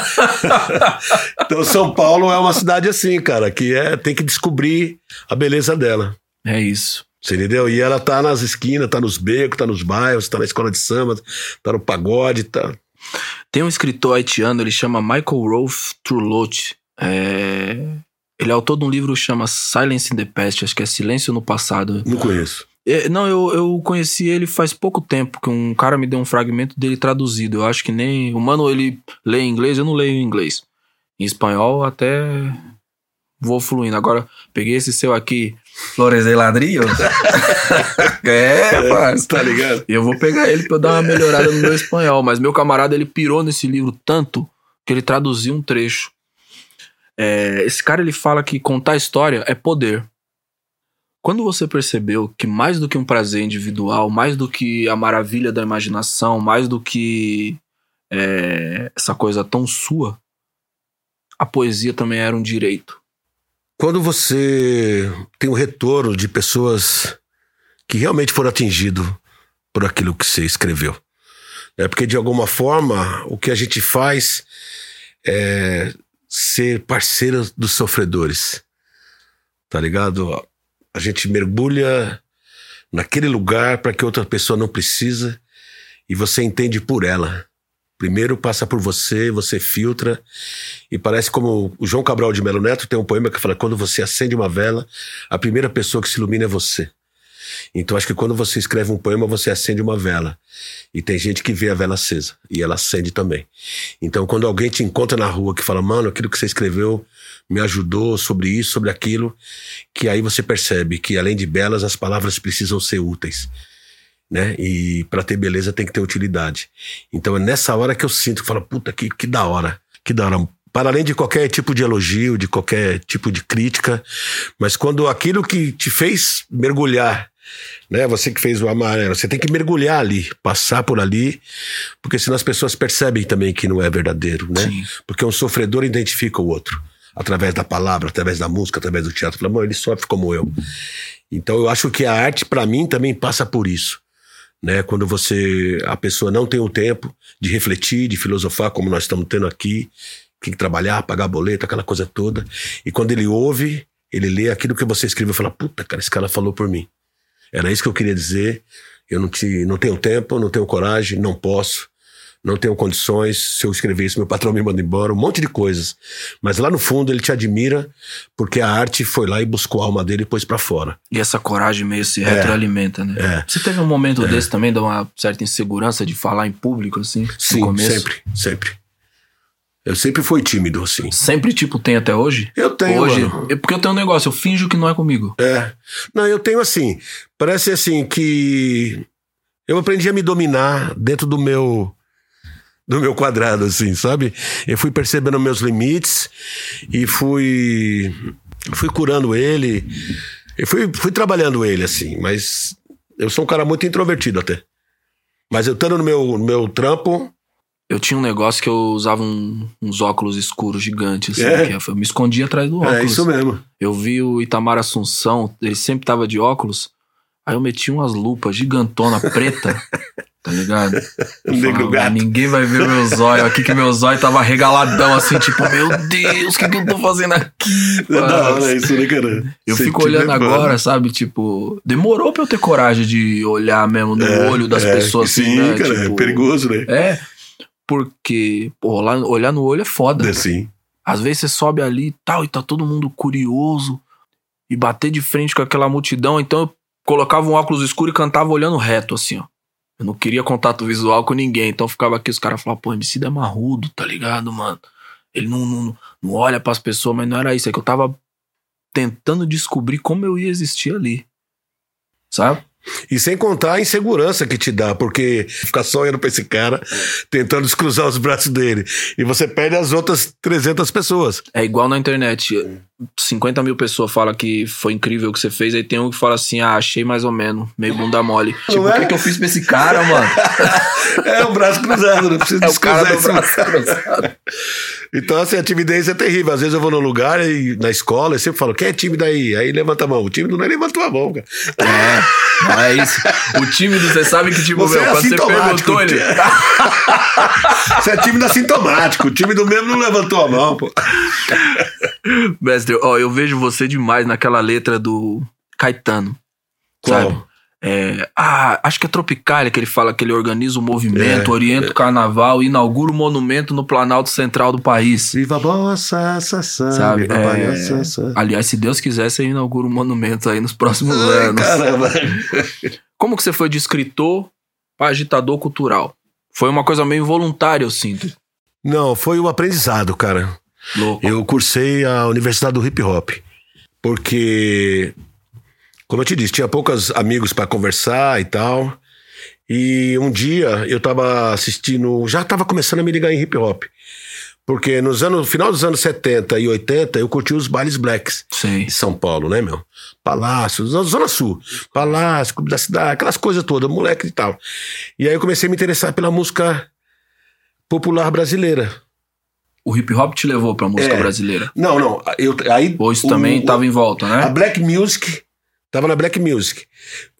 <laughs> então São Paulo é uma cidade assim, cara, que é tem que descobrir a beleza dela. É isso. Você entendeu? E ela tá nas esquinas, tá nos becos, tá nos bairros, tá na escola de samba, tá no pagode, tá. Tem um escritor haitiano, ele chama Michael Rolfe Trulot. É... Ele é autor de um livro que chama Silence in the Past, acho que é Silêncio no Passado. Não conheço. É, não, eu, eu conheci ele faz pouco tempo, que um cara me deu um fragmento dele traduzido. Eu acho que nem. O mano, ele lê em inglês, eu não leio em inglês. Em espanhol, até vou fluindo. Agora, peguei esse seu aqui, Flores de Ladrillo. <laughs> é, parça. Tá ligado? E eu vou pegar ele pra eu dar uma melhorada no meu espanhol. Mas meu camarada, ele pirou nesse livro tanto que ele traduziu um trecho. É, esse cara ele fala que contar história é poder. Quando você percebeu que mais do que um prazer individual, mais do que a maravilha da imaginação, mais do que é, essa coisa tão sua, a poesia também era um direito. Quando você tem o um retorno de pessoas que realmente foram atingidos por aquilo que você escreveu. É porque, de alguma forma, o que a gente faz é ser parceiro dos sofredores. Tá ligado? A gente mergulha naquele lugar para que outra pessoa não precisa e você entende por ela. Primeiro passa por você, você filtra e parece como o João Cabral de Melo Neto tem um poema que fala quando você acende uma vela, a primeira pessoa que se ilumina é você. Então acho que quando você escreve um poema, você acende uma vela. E tem gente que vê a vela acesa e ela acende também. Então quando alguém te encontra na rua que fala, mano, aquilo que você escreveu me ajudou sobre isso, sobre aquilo, que aí você percebe que além de belas, as palavras precisam ser úteis. Né? E para ter beleza tem que ter utilidade. Então é nessa hora que eu sinto que fala, puta, que, que da hora, que da hora para além de qualquer tipo de elogio, de qualquer tipo de crítica, mas quando aquilo que te fez mergulhar né? Você que fez o amarelo, você tem que mergulhar ali, passar por ali, porque senão as pessoas percebem também que não é verdadeiro, né? Sim. Porque um sofredor identifica o outro através da palavra, através da música, através do teatro. Fala, ele sofre como eu. Então eu acho que a arte para mim também passa por isso. Né, quando você a pessoa não tem o tempo de refletir, de filosofar como nós estamos tendo aqui, tem que trabalhar, pagar boleto, aquela coisa toda. E quando ele ouve, ele lê aquilo que você escreveu e fala: "Puta, cara, esse cara falou por mim". Era isso que eu queria dizer. Eu não, te, não tenho tempo, não tenho coragem, não posso, não tenho condições. Se eu escrever isso, meu patrão me manda embora, um monte de coisas. Mas lá no fundo ele te admira porque a arte foi lá e buscou a alma dele e pôs para fora. E essa coragem meio se retroalimenta, né? É. Você teve um momento é. desse também, de uma certa insegurança de falar em público, assim? Sim, sempre, sempre. Eu sempre fui tímido, assim. Sempre, tipo, tem até hoje? Eu tenho. Hoje, mano. é porque eu tenho um negócio, eu finjo que não é comigo. É. Não, eu tenho assim. Parece assim que. Eu aprendi a me dominar dentro do meu. Do meu quadrado, assim, sabe? Eu fui percebendo meus limites e fui. Fui curando ele. Eu fui, fui trabalhando ele, assim, mas eu sou um cara muito introvertido até. Mas eu estando no meu, no meu trampo, eu tinha um negócio que eu usava um, uns óculos escuros gigantes, assim, é. eu me escondia atrás do óculos. É isso mesmo. Eu vi o Itamar Assunção, ele sempre tava de óculos, aí eu meti umas lupas gigantona preta, tá ligado? <laughs> Negro gato. Ninguém vai ver meu zóio aqui, que meu zóio tava regaladão, assim, tipo, meu Deus, o que, que eu tô fazendo aqui? É da hora isso, né, cara? Eu Você fico olhando agora, sabe, tipo, demorou pra eu ter coragem de olhar mesmo no é, olho das é, pessoas, sim, assim, né? cara, é tipo, é perigoso, né? É, porque, pô, olhar, olhar no olho é foda. É sim. Às vezes você sobe ali e tal, e tá todo mundo curioso. E bater de frente com aquela multidão. Então eu colocava um óculos escuro e cantava olhando reto, assim, ó. Eu não queria contato visual com ninguém. Então ficava aqui, os caras falavam, pô, MC é marrudo, tá ligado, mano? Ele não, não, não olha pras pessoas, mas não era isso. É que eu tava tentando descobrir como eu ia existir ali. Sabe? E sem contar a insegurança que te dá, porque ficar só olhando pra esse cara, tentando descruzar os braços dele. E você perde as outras 300 pessoas. É igual na internet. 50 mil pessoas falam que foi incrível o que você fez, aí tem um que fala assim: ah, achei mais ou menos, meio bunda mole. tipo, é? o que, que eu fiz pra esse cara, mano? <laughs> é o braço cruzado, não precisa é descruzar esse braço cruzado. <laughs> Então, assim, a timidez é terrível. Às vezes eu vou num lugar e na escola, eu sempre falo, quem é tímido aí? Aí levanta a mão. O tímido não é levantou a mão, cara. É, não é isso. O tímido, você sabe que, tipo, você meu, é quando você perguntou ele. você é tímido assintomático. O tímido mesmo não levantou a mão, pô. Mestre, ó, eu vejo você demais naquela letra do Caetano. Qual? Sabe? É, ah, acho que é Tropicália que ele fala que ele organiza o movimento, é, orienta o carnaval, inaugura o monumento no Planalto Central do país. Viva bossa, sabe? Viva é, aliás, se Deus quiser, você inaugura o monumento aí nos próximos Ai, anos. Caramba. <laughs> Como que você foi de escritor para agitador cultural? Foi uma coisa meio voluntária, eu sinto. Não, foi um aprendizado, cara. Louco. Eu cursei a Universidade do Hip Hop. Porque como eu te disse, tinha poucos amigos para conversar e tal. E um dia eu tava assistindo, já tava começando a me ligar em hip hop. Porque nos anos, no final dos anos 70 e 80, eu curti os bailes blacks Sim. em São Paulo, né, meu? Palácio, Zona Sul. Palácio, Clube da Cidade, aquelas coisas todas, moleque e tal. E aí eu comecei a me interessar pela música popular brasileira. O hip hop te levou pra música É. brasileira. Não, não. Eu, aí, Ou isso também o- tava em volta, A né? Black Music, tava na Black Music.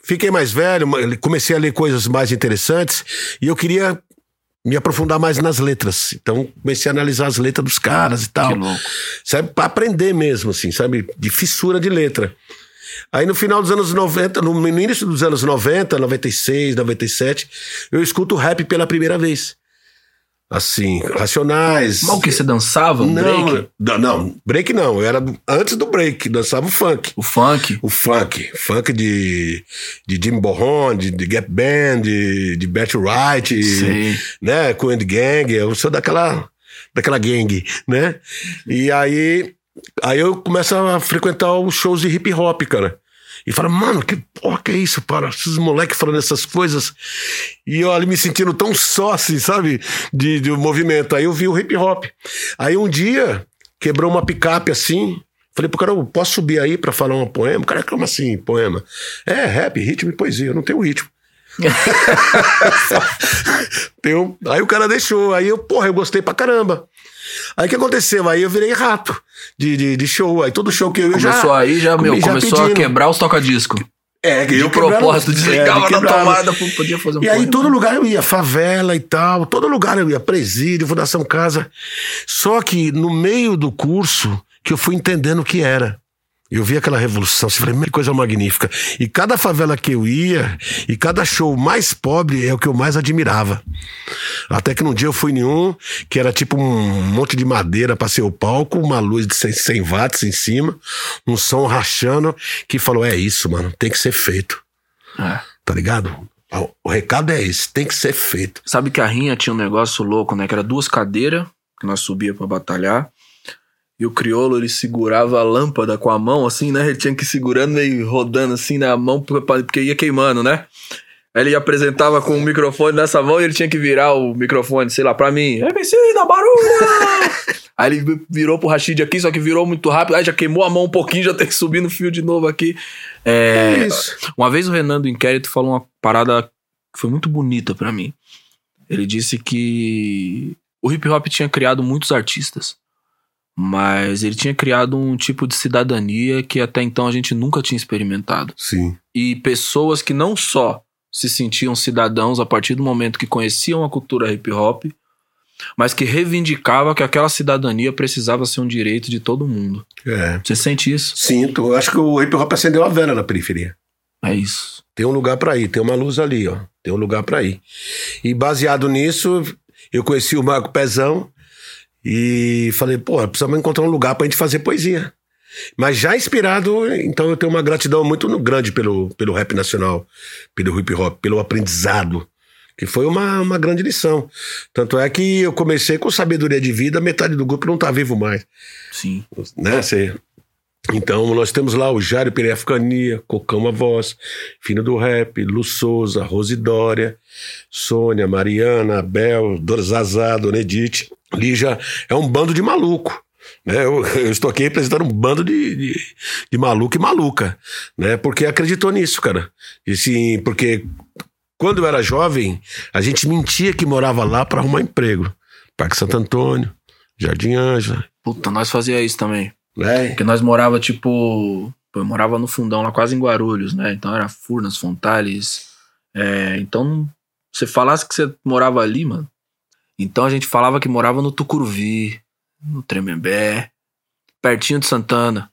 Fiquei mais velho, comecei a ler coisas mais interessantes e eu queria me aprofundar mais nas letras. Então comecei a analisar as letras dos caras e tal. Que louco. Sabe, pra aprender mesmo, assim, sabe? De fissura de letra. Aí no final dos anos 90, no início dos anos 90, 96, 97, eu escuto rap pela primeira vez. Assim, Racionais. Mas o que? Você dançava? Um não, break? não, break não. Eu era antes do break, dançava o funk. O funk? O funk. Funk de, de Jimmy Borron, de, de Gap Band, de, de Betty Wright, Sei. né? Coen Gang. Eu sou daquela, daquela gangue, né? E aí, aí eu começo a frequentar os shows de hip hop, cara. E fala, mano, que porra que é isso, para? Esses moleques falando essas coisas. E eu ali me sentindo tão só, assim, sabe? De, de um movimento. Aí eu vi o hip hop. Aí um dia, quebrou uma picape assim. Falei pro cara, eu posso subir aí pra falar um poema? O cara, como assim, poema? É, rap, ritmo e poesia. Eu não tenho ritmo. <laughs> <laughs> Tenho... Aí o cara deixou. Aí eu, porra, eu gostei pra caramba. Aí o que aconteceu? Aí eu virei rato de, de, de show. Aí todo show que eu ia já. Começou aí, já, meu, já começou a pedindo. quebrar os toca-disco. É, que De propósito, é, desligava na quebrava. tomada, podia fazer um E aí, todo lugar eu ia, favela e tal, todo lugar eu ia, presídio, Fundação Casa. Só que no meio do curso que eu fui entendendo o que era. Eu vi aquela revolução, você falei, que coisa magnífica. E cada favela que eu ia, e cada show mais pobre é o que eu mais admirava. Até que num dia eu fui em um, que era tipo um monte de madeira pra ser o palco, uma luz de 100, 100 watts em cima, um som rachando, que falou: é isso, mano, tem que ser feito. É. Tá ligado? O recado é esse, tem que ser feito. Sabe que a Rinha tinha um negócio louco, né? Que era duas cadeiras que nós subia pra batalhar. E o crioulo, ele segurava a lâmpada com a mão, assim, né? Ele tinha que ir segurando e rodando assim na mão, porque ia queimando, né? Aí ele apresentava com o microfone nessa mão e ele tinha que virar o microfone, sei lá, pra mim. MC da barulho! <laughs> aí ele virou pro Rashid aqui, só que virou muito rápido. Aí já queimou a mão um pouquinho, já tem que subir no fio de novo aqui. É, isso. uma vez o Renan do Inquérito falou uma parada que foi muito bonita pra mim. Ele disse que o hip hop tinha criado muitos artistas, mas ele tinha criado um tipo de cidadania que até então a gente nunca tinha experimentado. Sim. E pessoas que não só se sentiam cidadãos a partir do momento que conheciam a cultura hip hop, mas que reivindicava que aquela cidadania precisava ser um direito de todo mundo. É. Você sente isso? Sinto. Eu acho que o hip hop acendeu a vela na periferia. É isso. Tem um lugar pra ir, tem uma luz ali, ó. Tem um lugar pra ir. E baseado nisso, eu conheci o Marco Pezão e falei, pô, precisamos encontrar um lugar pra gente fazer poesia. Mas já inspirado, então eu tenho uma gratidão muito grande pelo, pelo rap nacional, pelo hip hop, pelo aprendizado, que foi uma, uma grande lição. Tanto é que eu comecei com sabedoria de vida, metade do grupo não tá vivo mais. Sim. né? Cê... Então, nós temos lá o Jário Cocão a Voz, Fino do Rap, Lu Souza, Rose Dória, Sônia, Mariana, Abel, Zazá, Dona Edith. Lígia é um bando de maluco. Né? Eu, eu estou aqui representando um bando de, de, de maluco e maluca, né? Porque acreditou nisso, cara. E sim, porque quando eu era jovem, a gente mentia que morava lá para arrumar emprego. Parque Santo Antônio, Jardim Ângela, Puta, nós fazia isso também. Né? Porque nós morava, tipo. Eu morava no fundão, lá quase em Guarulhos, né? Então era Furnas, Fontales. É, então, você falasse que você morava ali, mano. Então a gente falava que morava no Tucuruvi, no Tremembé, pertinho de Santana.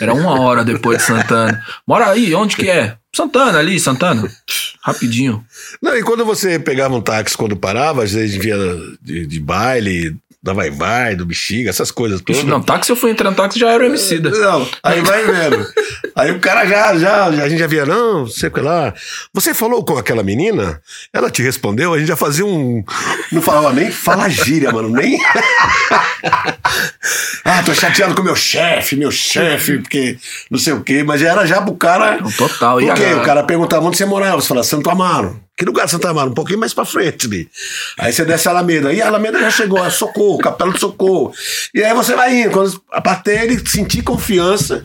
Era uma hora depois de Santana. Mora aí, onde que é? Santana, ali, Santana. Rapidinho. Não, e quando você pegava um táxi quando parava, às vezes via de, de baile, da Vai Vai, do Bexiga, essas coisas todas. Não, táxi eu fui entrando táxi já era o MC da. Não, aí vai vendo. Aí o cara já, já, a gente já via, não, sei o que lá. Você falou com aquela menina? Ela te respondeu, a gente já fazia um. Não falava nem fala gíria, mano, nem. <laughs> ah, tô chateado com meu chefe, meu chefe, porque não sei o quê, mas já era já pro cara. Total. E Por quê? a- O cara perguntava onde você morava, você falava Santo Amaro. Que lugar Santa Amaro? Um pouquinho mais pra frente ali. Aí você desce a Alameda. E a Alameda já chegou, é socorro, capela do socorro. E aí você vai indo. Quando até ele sentir confiança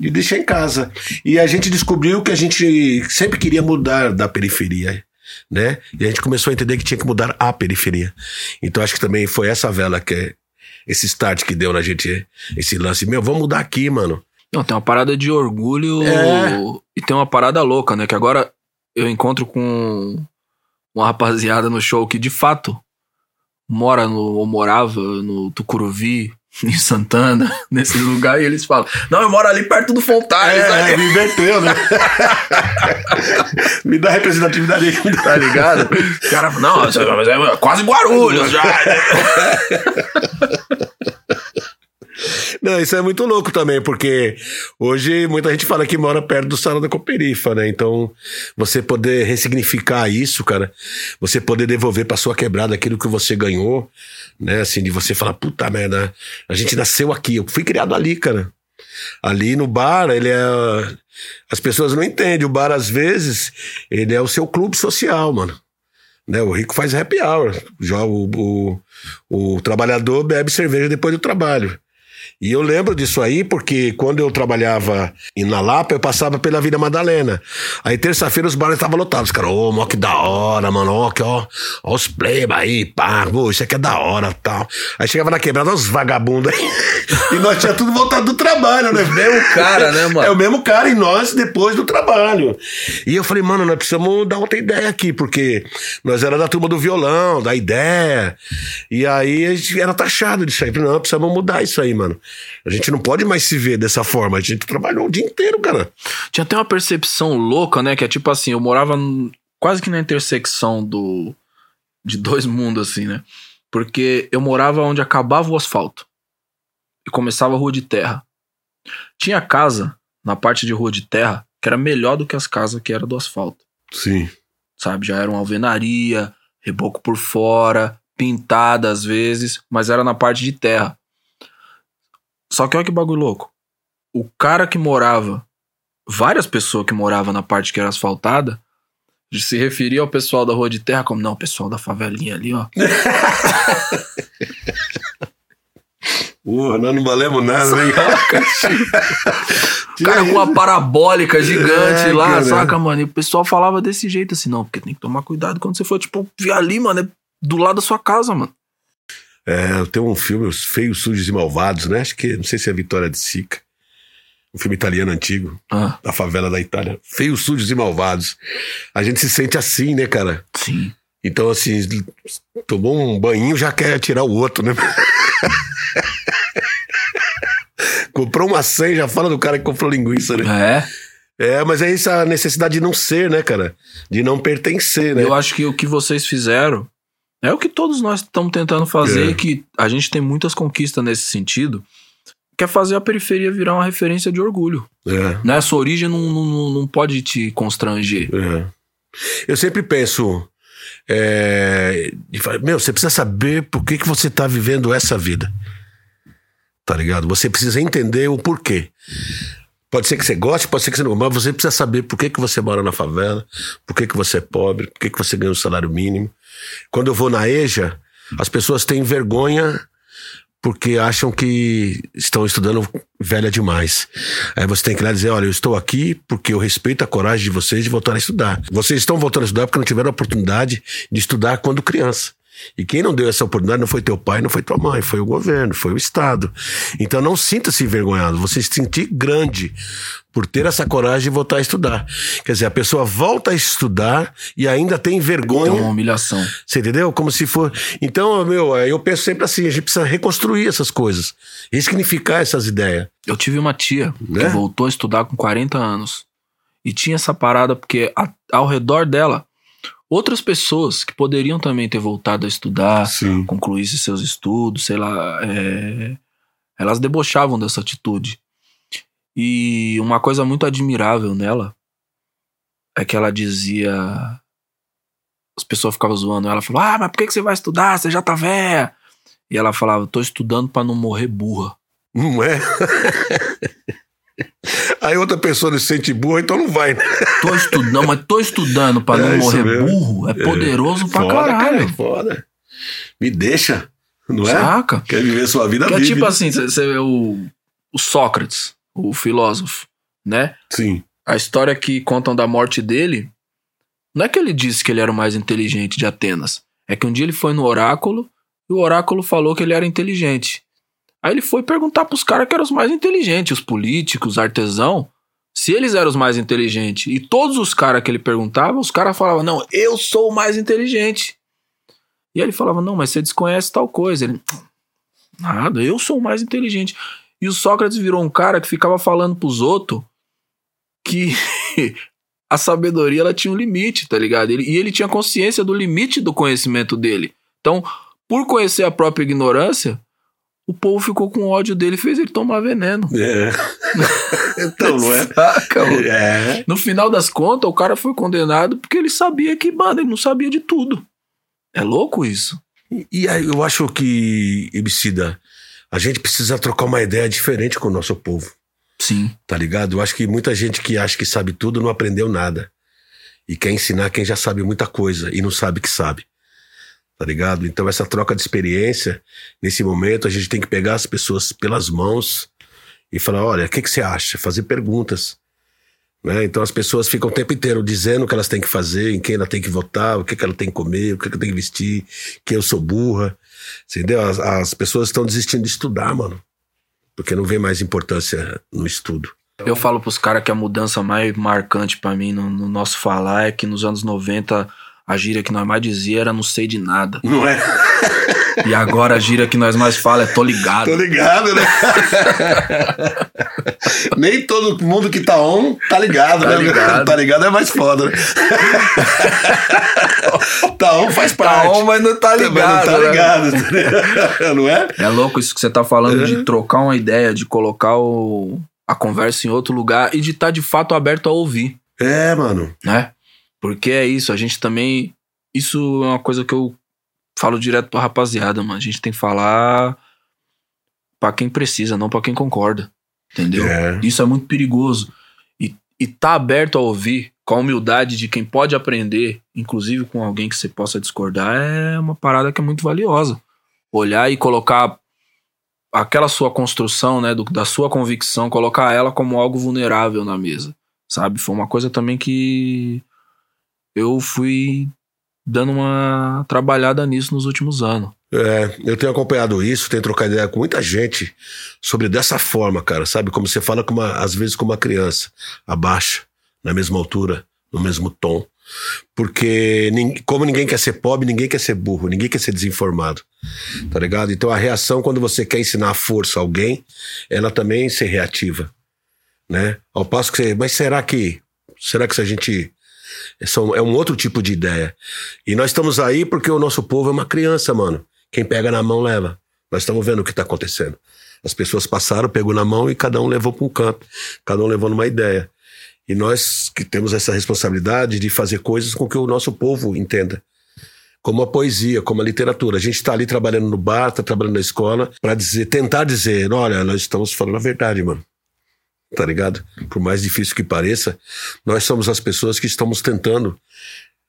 e deixar em casa. E a gente descobriu que a gente sempre queria mudar da periferia. Né? E a gente começou a entender que tinha que mudar a periferia. Então acho que também foi essa vela que é esse start que deu na gente, esse lance. Meu, vamos mudar aqui, mano. Não, tem uma parada de orgulho É. e tem uma parada louca, né? Que agora eu encontro com uma rapaziada no show que de fato mora no, ou morava no Tucuruvi, <laughs> em Santana, <laughs> nesse lugar, e eles falam: Não, eu moro ali perto do Fontales, É, né? me inverteu, né? <laughs> me dá representatividade aí. Tá ligado? O cara fala, não, mas é quase Guarulhos já. Não, isso é muito louco também, porque hoje muita gente fala que mora perto do Sala da Cooperifa, né? Então, você poder ressignificar isso, cara, você poder devolver pra sua quebrada aquilo que você ganhou, né? Assim, de você falar, puta merda, a gente nasceu aqui, eu fui criado ali, cara. Ali no bar, ele é. As pessoas não entendem. O bar, às vezes, ele é o seu clube social, mano. Né? O rico faz happy hour. Já o, o, o trabalhador bebe cerveja depois do trabalho. E eu lembro disso aí porque quando eu trabalhava em- na Lapa, eu passava pela Vila Madalena. Aí terça-feira os bares estavam lotados. Cara, ô, mó que da hora, mano. Ó, que, ó, ó os pleba aí, pá. Pô, isso aqui é da hora tal. Aí chegava na quebrada, os vagabundos aí. <laughs> e nós tinha tudo voltado do trabalho, né? Mesmo cara, né, mano? É o mesmo cara e nós depois do trabalho. E eu falei, mano, nós precisamos dar outra ideia aqui, porque nós era da turma do violão, da ideia. E aí a gente era taxado disso aí. Falei, não, precisamos mudar isso aí, mano. A gente não pode mais se ver dessa forma. A gente trabalhou o dia inteiro, cara. Tinha até uma percepção louca, né? Que é tipo assim, eu morava quase que na intersecção do de dois mundos, assim, né? Porque eu morava onde acabava o asfalto e começava a rua de terra. Tinha casa na parte de rua de terra que era melhor do que as casas que era do asfalto, Sim. sabe? Já era uma alvenaria, reboco por fora, pintada às vezes, mas era na parte de terra. Só que olha que bagulho louco. O cara que morava, várias pessoas que moravam na parte que era asfaltada, se referia ao pessoal da rua de terra como, não, o pessoal da favelinha ali, ó. <laughs> Porra, nós não valemos nada, né? O <laughs> cara com uma parabólica gigante É, lá, cara. saca, mano? E o pessoal falava desse jeito assim, não, porque tem que tomar cuidado quando você for, tipo, vir ali, mano, é do lado da sua casa, mano. É, tem um filme, Os Feios, Sujos e Malvados, né? Acho que, não sei se é Vitória de Sica. Um filme italiano antigo, Ah, da favela da Itália. Feios, Sujos e Malvados. A gente se sente assim, né, cara? sim. Então, assim, tomou um banho, já quer tirar o outro, né? <laughs> comprou uma senha, já fala do cara que comprou linguiça, né? É. É, mas é essa necessidade de não ser, né, cara? De não pertencer, né? Eu acho que o que vocês fizeram é o que todos nós estamos tentando fazer, É. que a gente tem muitas conquistas nesse sentido, que é fazer a periferia virar uma referência de orgulho. É, Né? Essa origem não, não, não pode te constranger. é. Eu sempre penso. É, meu, você precisa saber por que, que você tá vivendo essa vida. Tá ligado? Você precisa entender o porquê. Pode ser que você goste, pode ser que você não goste, mas você precisa saber por que, que você mora na favela, por que, que você é pobre, por que, que você ganha o salário mínimo. Quando eu vou na EJA, as pessoas têm vergonha porque acham que estão estudando velha demais. Aí você tem que lá dizer: olha, eu estou aqui porque eu respeito a coragem de vocês de voltar a estudar. Vocês estão voltando a estudar porque não tiveram a oportunidade de estudar quando criança. E quem não deu essa oportunidade não foi teu pai, não foi tua mãe, foi o governo, foi o Estado. Então não sinta-se envergonhado, você se sentir grande por ter essa coragem de voltar a estudar. Quer dizer, a pessoa volta a estudar e ainda tem É vergonha. uma humilhação. Você entendeu? Como se for. Então, meu, eu penso sempre assim: a gente precisa reconstruir essas coisas, ressignificar essas ideias. Eu tive uma tia Né? que voltou a estudar com 40 anos. E tinha essa parada porque a- ao redor dela, outras pessoas que poderiam também ter voltado a estudar, Sim. concluísse seus estudos, sei lá, é, elas debochavam dessa atitude. E uma coisa muito admirável nela é que ela dizia. As pessoas ficavam zoando ela, falou: Ah, mas por que você vai estudar? Você já tá velha. E ela falava: Tô estudando pra não morrer burra. Não é? <laughs> Aí outra pessoa se sente burra, então não vai, né? Tô estudando, mas tô estudando pra não É morrer mesmo. burro. É poderoso pra foda, caralho. cara, foda. Me deixa, não é? Saca? Quer viver sua vida, Que é tipo assim, você vê o, o Sócrates, o filósofo, né? Sim. A história que contam da morte dele, não é que ele disse que ele era o mais inteligente de Atenas. É que um dia ele foi no oráculo e o oráculo falou que ele era inteligente. Aí ele foi perguntar pros caras que eram os mais inteligentes, os políticos, os artesão, se eles eram os mais inteligentes. E todos os caras que ele perguntava, os caras falavam: Não, eu sou o mais inteligente. E aí ele falava: Não, mas você desconhece tal coisa. Ele, nada, eu sou o mais inteligente. E o Sócrates virou um cara que ficava falando pros outros que <laughs> a sabedoria ela tinha um limite, tá ligado? Ele- e ele tinha consciência do limite do conhecimento dele. Então, por conhecer a própria ignorância, o povo ficou com ódio dele e fez ele tomar veneno. É. <laughs> então, não é? Saca? É. No final das contas, o cara foi condenado porque ele sabia que, mano, ele não sabia de tudo. É louco isso. E- E aí eu acho que, Emicida, a gente precisa trocar uma ideia diferente com o nosso povo, Sim. tá ligado? Eu acho que muita gente que acha que sabe tudo não aprendeu nada. E quer ensinar quem já sabe muita coisa e não sabe que sabe. Tá ligado? Então, essa troca de experiência, nesse momento, a gente tem que pegar as pessoas pelas mãos e falar: olha, o que, que você acha? Fazer perguntas. Né? Então, as pessoas ficam o tempo inteiro dizendo o que elas têm que fazer, em quem ela tem que votar, o que, que ela tem que comer, o que, que ela tem que vestir, que eu sou burra. Entendeu? As, as pessoas estão desistindo de estudar, mano. Porque não vê mais importância no estudo. Eu falo pros caras que a mudança mais marcante pra mim no, no nosso falar é que nos anos 90 a gíria que nós mais dizia era não sei de nada. Não é? E agora a gíria que nós mais fala é tô ligado. Tô ligado, né? Nem todo mundo que tá on tá ligado, Tá né? ligado. Tá ligado é mais foda, né? tá on faz Tá parte. on, mas não tá Também ligado. não tá né? ligado, não é? É louco isso que você tá falando de trocar uma ideia, de colocar o, a conversa em outro lugar e de estar de fato aberto a ouvir, É, mano. né? Porque é isso, a gente também. Isso é uma coisa que eu falo direto pra rapaziada, mano. A gente tem que falar pra quem precisa, não pra quem concorda. Entendeu? É. Isso é muito perigoso. E, e tá aberto a ouvir, com a humildade de quem pode aprender, inclusive com alguém que você possa discordar, é uma parada que é muito valiosa. Olhar e colocar aquela sua construção, né, do, da sua convicção, colocar ela como algo vulnerável na mesa, sabe? Foi uma coisa também que eu fui dando uma trabalhada nisso nos últimos anos. É, eu tenho acompanhado isso, tenho trocado ideia com muita gente sobre dessa forma, cara, sabe? Como você fala com uma, às vezes com uma criança, abaixa, na mesma altura, no mesmo tom. Porque como ninguém quer ser pobre, ninguém quer ser burro, ninguém quer ser desinformado. Tá ligado? Então a reação quando você quer ensinar a força a alguém, ela também ser reativa, né? Ao passo que você, mas será que será que se a gente são, é um outro tipo de ideia. E nós estamos aí porque o nosso povo é uma criança, mano. Quem pega na mão leva. Nós estamos vendo o que está acontecendo. As pessoas passaram, pegou na mão e cada um levou para um canto. Cada um levou numa ideia. E nós que temos essa responsabilidade de fazer coisas com que o nosso povo entenda. Como a poesia, como a literatura. A gente está ali trabalhando no bar, está trabalhando na escola, para dizer, tentar dizer, olha, nós estamos falando a verdade, mano. Tá ligado? Por mais difícil que pareça, nós somos as pessoas que estamos tentando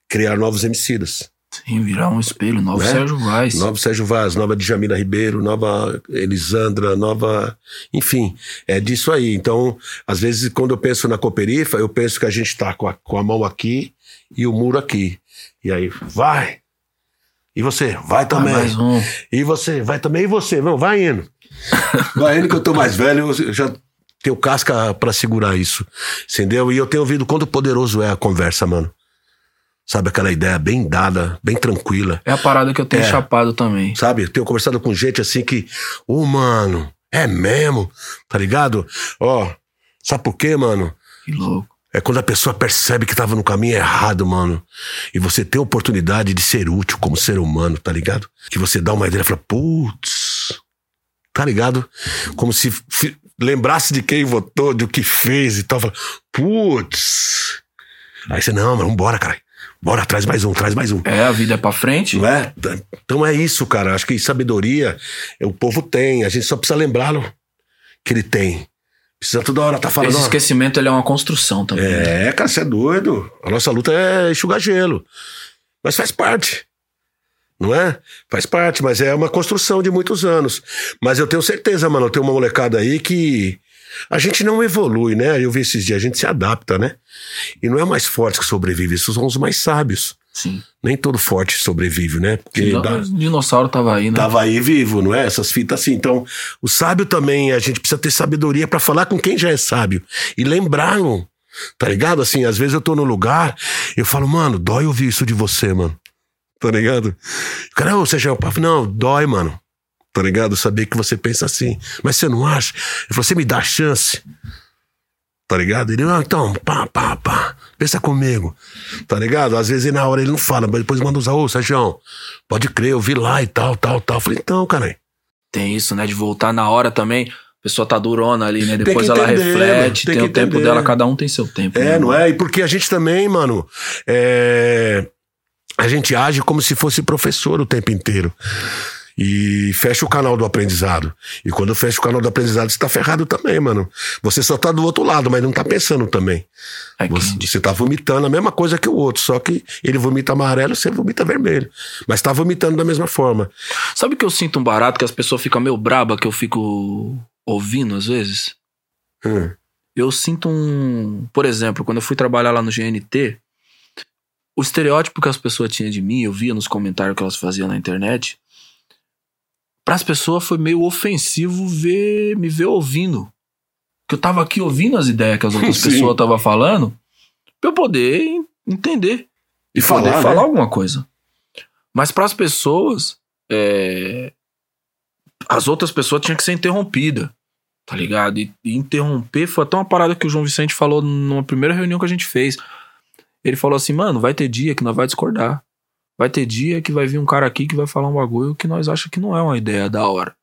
criar novos homicidas. Sim, virar um espelho, novo Né? Sérgio Vaz. Nova Sérgio Vaz, nova Djamila Ribeiro, nova Elisandra, nova. Enfim, é disso aí. Então, às vezes, quando eu penso na Cooperifa, eu penso que a gente está com a, com a mão aqui e o muro aqui. E aí, vai! E você? Vai também. mais um. E você? Vai também. E você? Não, vai indo. <laughs> vai indo que eu tô mais velho, eu já tenho casca pra segurar isso. Entendeu? E eu tenho ouvido quanto poderoso é a conversa, mano. Sabe, aquela ideia bem dada, bem tranquila. É a parada que eu tenho É. chapado também. Sabe? Eu tenho conversado com gente assim que, ô, mano, é mesmo? Tá ligado? Ó, sabe por quê, mano? Que louco. É quando a pessoa percebe que tava no caminho errado, mano. E você tem a oportunidade de ser útil como ser humano, tá ligado? Que você dá uma ideia e fala, putz, tá ligado? Como se lembrasse de quem votou, do que fez e tal. Fala, putz. Aí você, não, mano, vambora, cara. Bora, traz mais um, traz mais um. É, a vida é pra frente. Não é? Então é isso, cara. Acho que sabedoria o povo tem. A gente só precisa lembrá-lo que ele tem. Precisa toda hora tá falando. Esse esquecimento ele é uma construção também. né? É, cara, você é doido. A nossa luta é enxugar gelo. Mas faz parte. Não é? Faz parte, mas é uma construção de muitos anos. Mas eu tenho certeza, mano, tem uma molecada aí que a gente não evolui, né? Eu vi esses dias, a gente se adapta, né? E não é o mais forte que sobrevive, esses são os mais sábios. Sim. Nem todo forte sobrevive, né? Porque Então, dá- O dinossauro tava aí, né? tava aí vivo, não é? Essas fitas assim. Então, o sábio também, a gente precisa ter sabedoria pra falar com quem já é sábio. E lembrar. Tá ligado? Assim, às vezes eu tô no lugar, eu falo, mano, dói ouvir isso de você, mano. Tá ligado? O cara, ô, o papo? Não, dói, mano. Tá ligado? Saber que você pensa assim. Mas você não acha? Ele falou, você me dá chance. Tá ligado? Ele, ah, então, pá, pá, pá. Pensa comigo. Tá ligado? Às vezes na hora ele não fala, mas depois manda usar, ô, Sérgio, pode crer, eu vi lá e tal, tal, tal. Eu falei, então, cara. Tem isso, né? De voltar na hora também. A pessoa tá durona ali, né? Depois ela entender, reflete, tem tem, o tempo entender. dela, cada um tem seu tempo. É, né, não é? E porque a gente também, mano, é... a gente age como se fosse professor o tempo inteiro. E fecha o canal do aprendizado. E quando fecha o canal do aprendizado, você tá ferrado também, mano. Você só tá do outro lado, mas não tá pensando também. É Você, você tá vomitando a mesma coisa que o outro, só que ele vomita amarelo, você vomita vermelho. Mas tá vomitando da mesma forma. Sabe que eu sinto um barato que as pessoas ficam meio braba que eu fico ouvindo às vezes? Hum. Eu sinto um. Por exemplo, quando eu fui trabalhar lá no GNT, o estereótipo que as pessoas tinham de mim, eu via nos comentários que elas faziam na internet. Para as pessoas foi meio ofensivo ver me ver ouvindo. Que eu tava aqui ouvindo as ideias que as outras <laughs> Sim. pessoas estavam falando, pra eu poder en- entender E poder falar, falar né? alguma coisa. Mas para as pessoas, é, as outras pessoas tinham que ser interrompida, tá ligado? E, e interromper foi até uma parada que o João Vicente falou numa primeira reunião que a gente fez. Ele falou assim, mano, vai ter dia que nós vai discordar. Vai ter dia que vai vir um cara aqui que vai falar um bagulho que nós acha que não é uma ideia da hora.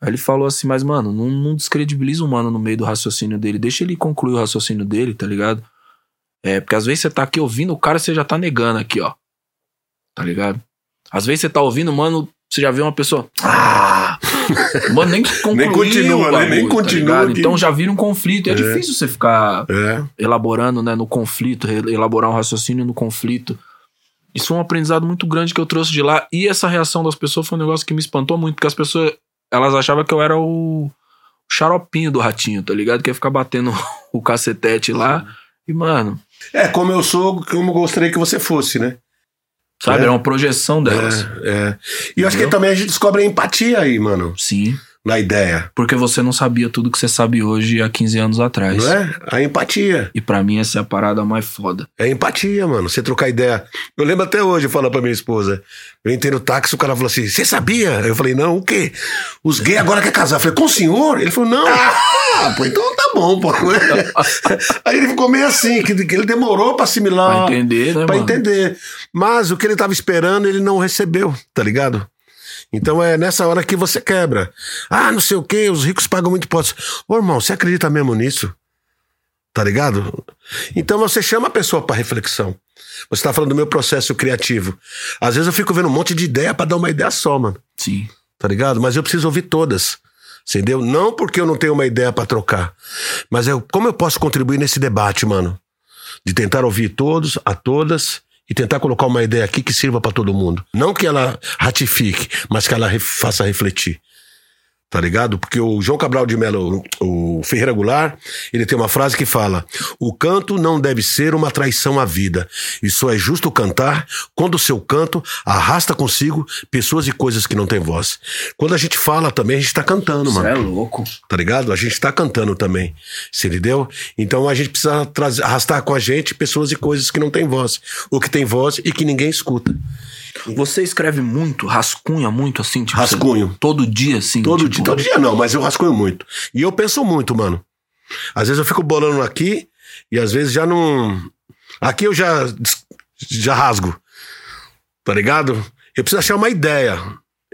Aí ele falou assim, mas mano, não, não descredibiliza o mano no meio do raciocínio dele. Deixa ele concluir o raciocínio dele, tá ligado? É, porque às vezes você tá aqui ouvindo o cara, você já tá negando aqui, ó. Tá ligado? Às vezes você tá ouvindo, mano, você já vê uma pessoa. Ah! <laughs> Mano, nem concluiu Nem continua, o né? Nem bagulho, tá continua que- Então já vira um conflito. E é, difícil você ficar É. elaborando né, no conflito, elaborar um raciocínio no conflito. Isso foi um aprendizado muito grande que eu trouxe de lá. E essa reação das pessoas foi um negócio que me espantou muito, porque as pessoas elas achavam que eu era o xaropinho do ratinho, tá ligado? Que ia ficar batendo <laughs> o cacetete lá. E, mano, É, como eu sou, como eu gostaria que você fosse, né? Sabe, É. era uma projeção delas. É, é. E eu acho que também a gente descobre a empatia aí, mano, Sim. Na ideia. Porque você não sabia tudo que você sabe hoje há 15 anos atrás. Não é? A empatia. E pra mim essa é a parada mais foda. É empatia, mano. Você trocar ideia. Eu lembro até hoje, falo pra minha esposa. Eu entrei no táxi, o cara falou assim: Você sabia? Eu falei: Não, o quê? Os gays agora querem casar. Eu falei: Com o senhor? Ele falou: Não. Ah, pô, então tá bom, pô. <laughs> Aí ele ficou meio assim, que, que ele demorou pra assimilar. Pra entender, né, Pra mano? entender. Mas o que ele tava esperando, ele não recebeu, tá ligado? Então é nessa hora que você quebra. Ah, não sei o quê, os ricos pagam muito impostos. Ô, irmão, você acredita mesmo nisso? Tá ligado? Então você chama a pessoa pra reflexão. Você tá falando do meu processo criativo. Às vezes eu fico vendo um monte de ideia pra dar uma ideia só, mano. Sim. Tá ligado? Mas eu preciso ouvir todas. Entendeu? Não porque eu não tenho uma ideia pra trocar. Mas eu, como eu posso contribuir nesse debate, mano? De tentar ouvir todos, a todas, e tentar colocar uma ideia aqui que sirva pra todo mundo. Não que ela ratifique, mas que ela faça refletir. Tá ligado? Porque o João Cabral de Melo, o Ferreira Goulart, ele tem uma frase que fala: O canto não deve ser uma traição à vida. E só é justo cantar quando o seu canto arrasta consigo pessoas e coisas que não têm voz. Quando a gente fala também, a gente tá cantando, mano é louco. tá ligado? A gente tá cantando também, você entendeu? Então a gente precisa trazer, arrastar com a gente pessoas e coisas que não têm voz, ou que têm voz e que ninguém escuta. Você escreve muito, rascunha muito assim, tipo. Rascunho. você- todo dia, assim. Todo tipo, dia, todo dia não, mas eu rascunho muito. E eu penso muito, mano. Às vezes eu fico bolando aqui e às vezes já não. Aqui eu já já rasgo. Tá ligado? Eu preciso achar uma ideia.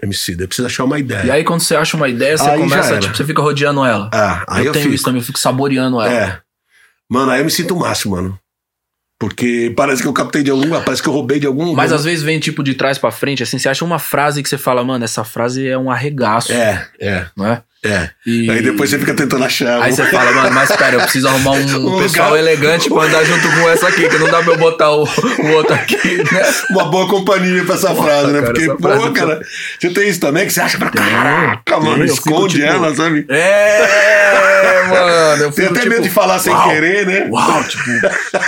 MC, eu preciso achar uma ideia. E aí, quando você acha uma ideia, você Aí começa, tipo, você fica rodeando ela. Ah, aí eu, eu, tenho fico. isso também, eu fico saboreando ela. É. Mano, aí eu me sinto o máximo, mano. Porque parece que eu captei de algum lugar, parece que eu roubei de algum Mas às vezes vem tipo de trás pra frente, assim, você acha uma frase que você fala, mano, essa frase é um arregaço, É, é, não é? é. E... Aí depois você fica tentando achar. Aí você fala, mano, mas pera, eu preciso arrumar um, <laughs> Um pessoal lugar- elegante pra andar junto com essa aqui, que não dá pra eu botar o, o outro aqui, né? uma boa companhia pra essa frase, né? cara, Porque, pô, frase- cara, você tem isso também que você acha pra caraca, mano, esconde tipo, ela, sabe? É, mano. Eu Tem fico, até tipo, medo de falar sem uau, querer, né? Uau, tipo.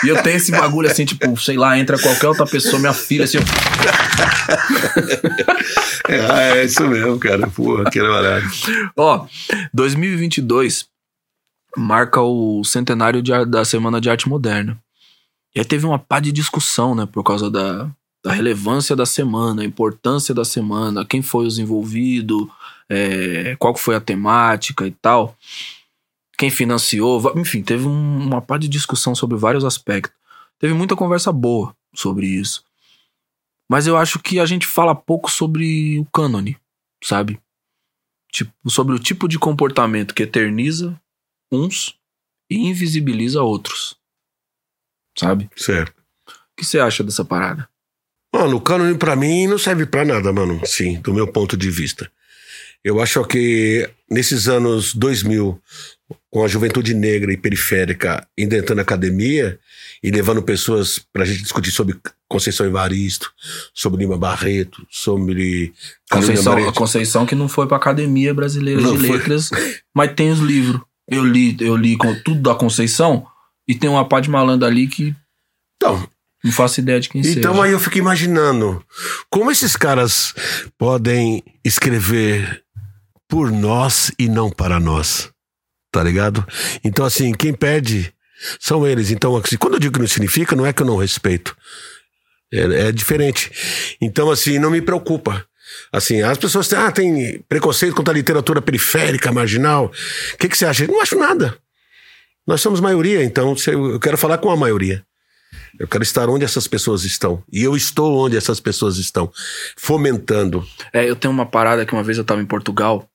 E eu tenho esse bagulho assim, tipo, sei lá, entra qualquer outra pessoa, minha filha, assim. <laughs> É, é isso mesmo, cara. Porra, que barato. Ó, 2022 marca o centenário de da Semana de Arte Moderna. E aí teve uma pá de discussão, né, por causa da, da relevância da semana, a importância da semana, quem foi os envolvidos, é, qual foi a temática e tal, quem financiou, enfim, teve um- uma pá de discussão sobre vários aspectos. Teve muita conversa boa sobre isso. Mas eu acho que a gente fala pouco sobre o cânone, sabe? Tipo, sobre o tipo de comportamento que eterniza uns e invisibiliza outros. Sabe? Certo. O que você acha dessa parada? Mano, o cânone pra mim não serve pra nada, mano. Sim, do meu ponto de vista. Eu acho que nesses anos 2000, com a juventude negra e periférica entrando na academia e levando pessoas pra gente discutir sobre Conceição Evaristo, sobre Lima Barreto, sobre Conceição, a. Conceição que não foi pra Academia Brasileira Não de foi. Letras, mas tem os livros. Eu li, eu li com tudo da Conceição e tem uma pá de malandro ali que Então, não faço ideia de quem Então seja. aí eu fico imaginando como esses caras podem escrever por nós e não para nós. Tá ligado? Então, assim, quem perde são eles. Então, assim, quando eu digo que não significa, não é que eu não respeito. É, é diferente. Então, assim, não me preocupa. Assim, as pessoas têm, ah, preconceito contra a literatura periférica, marginal. O que, que você acha? Eu não acho nada. Nós somos maioria, então eu quero falar com a maioria. Eu quero estar onde essas pessoas estão. E eu estou onde essas pessoas estão. Fomentando. É, eu tenho uma parada que uma vez eu tava em Portugal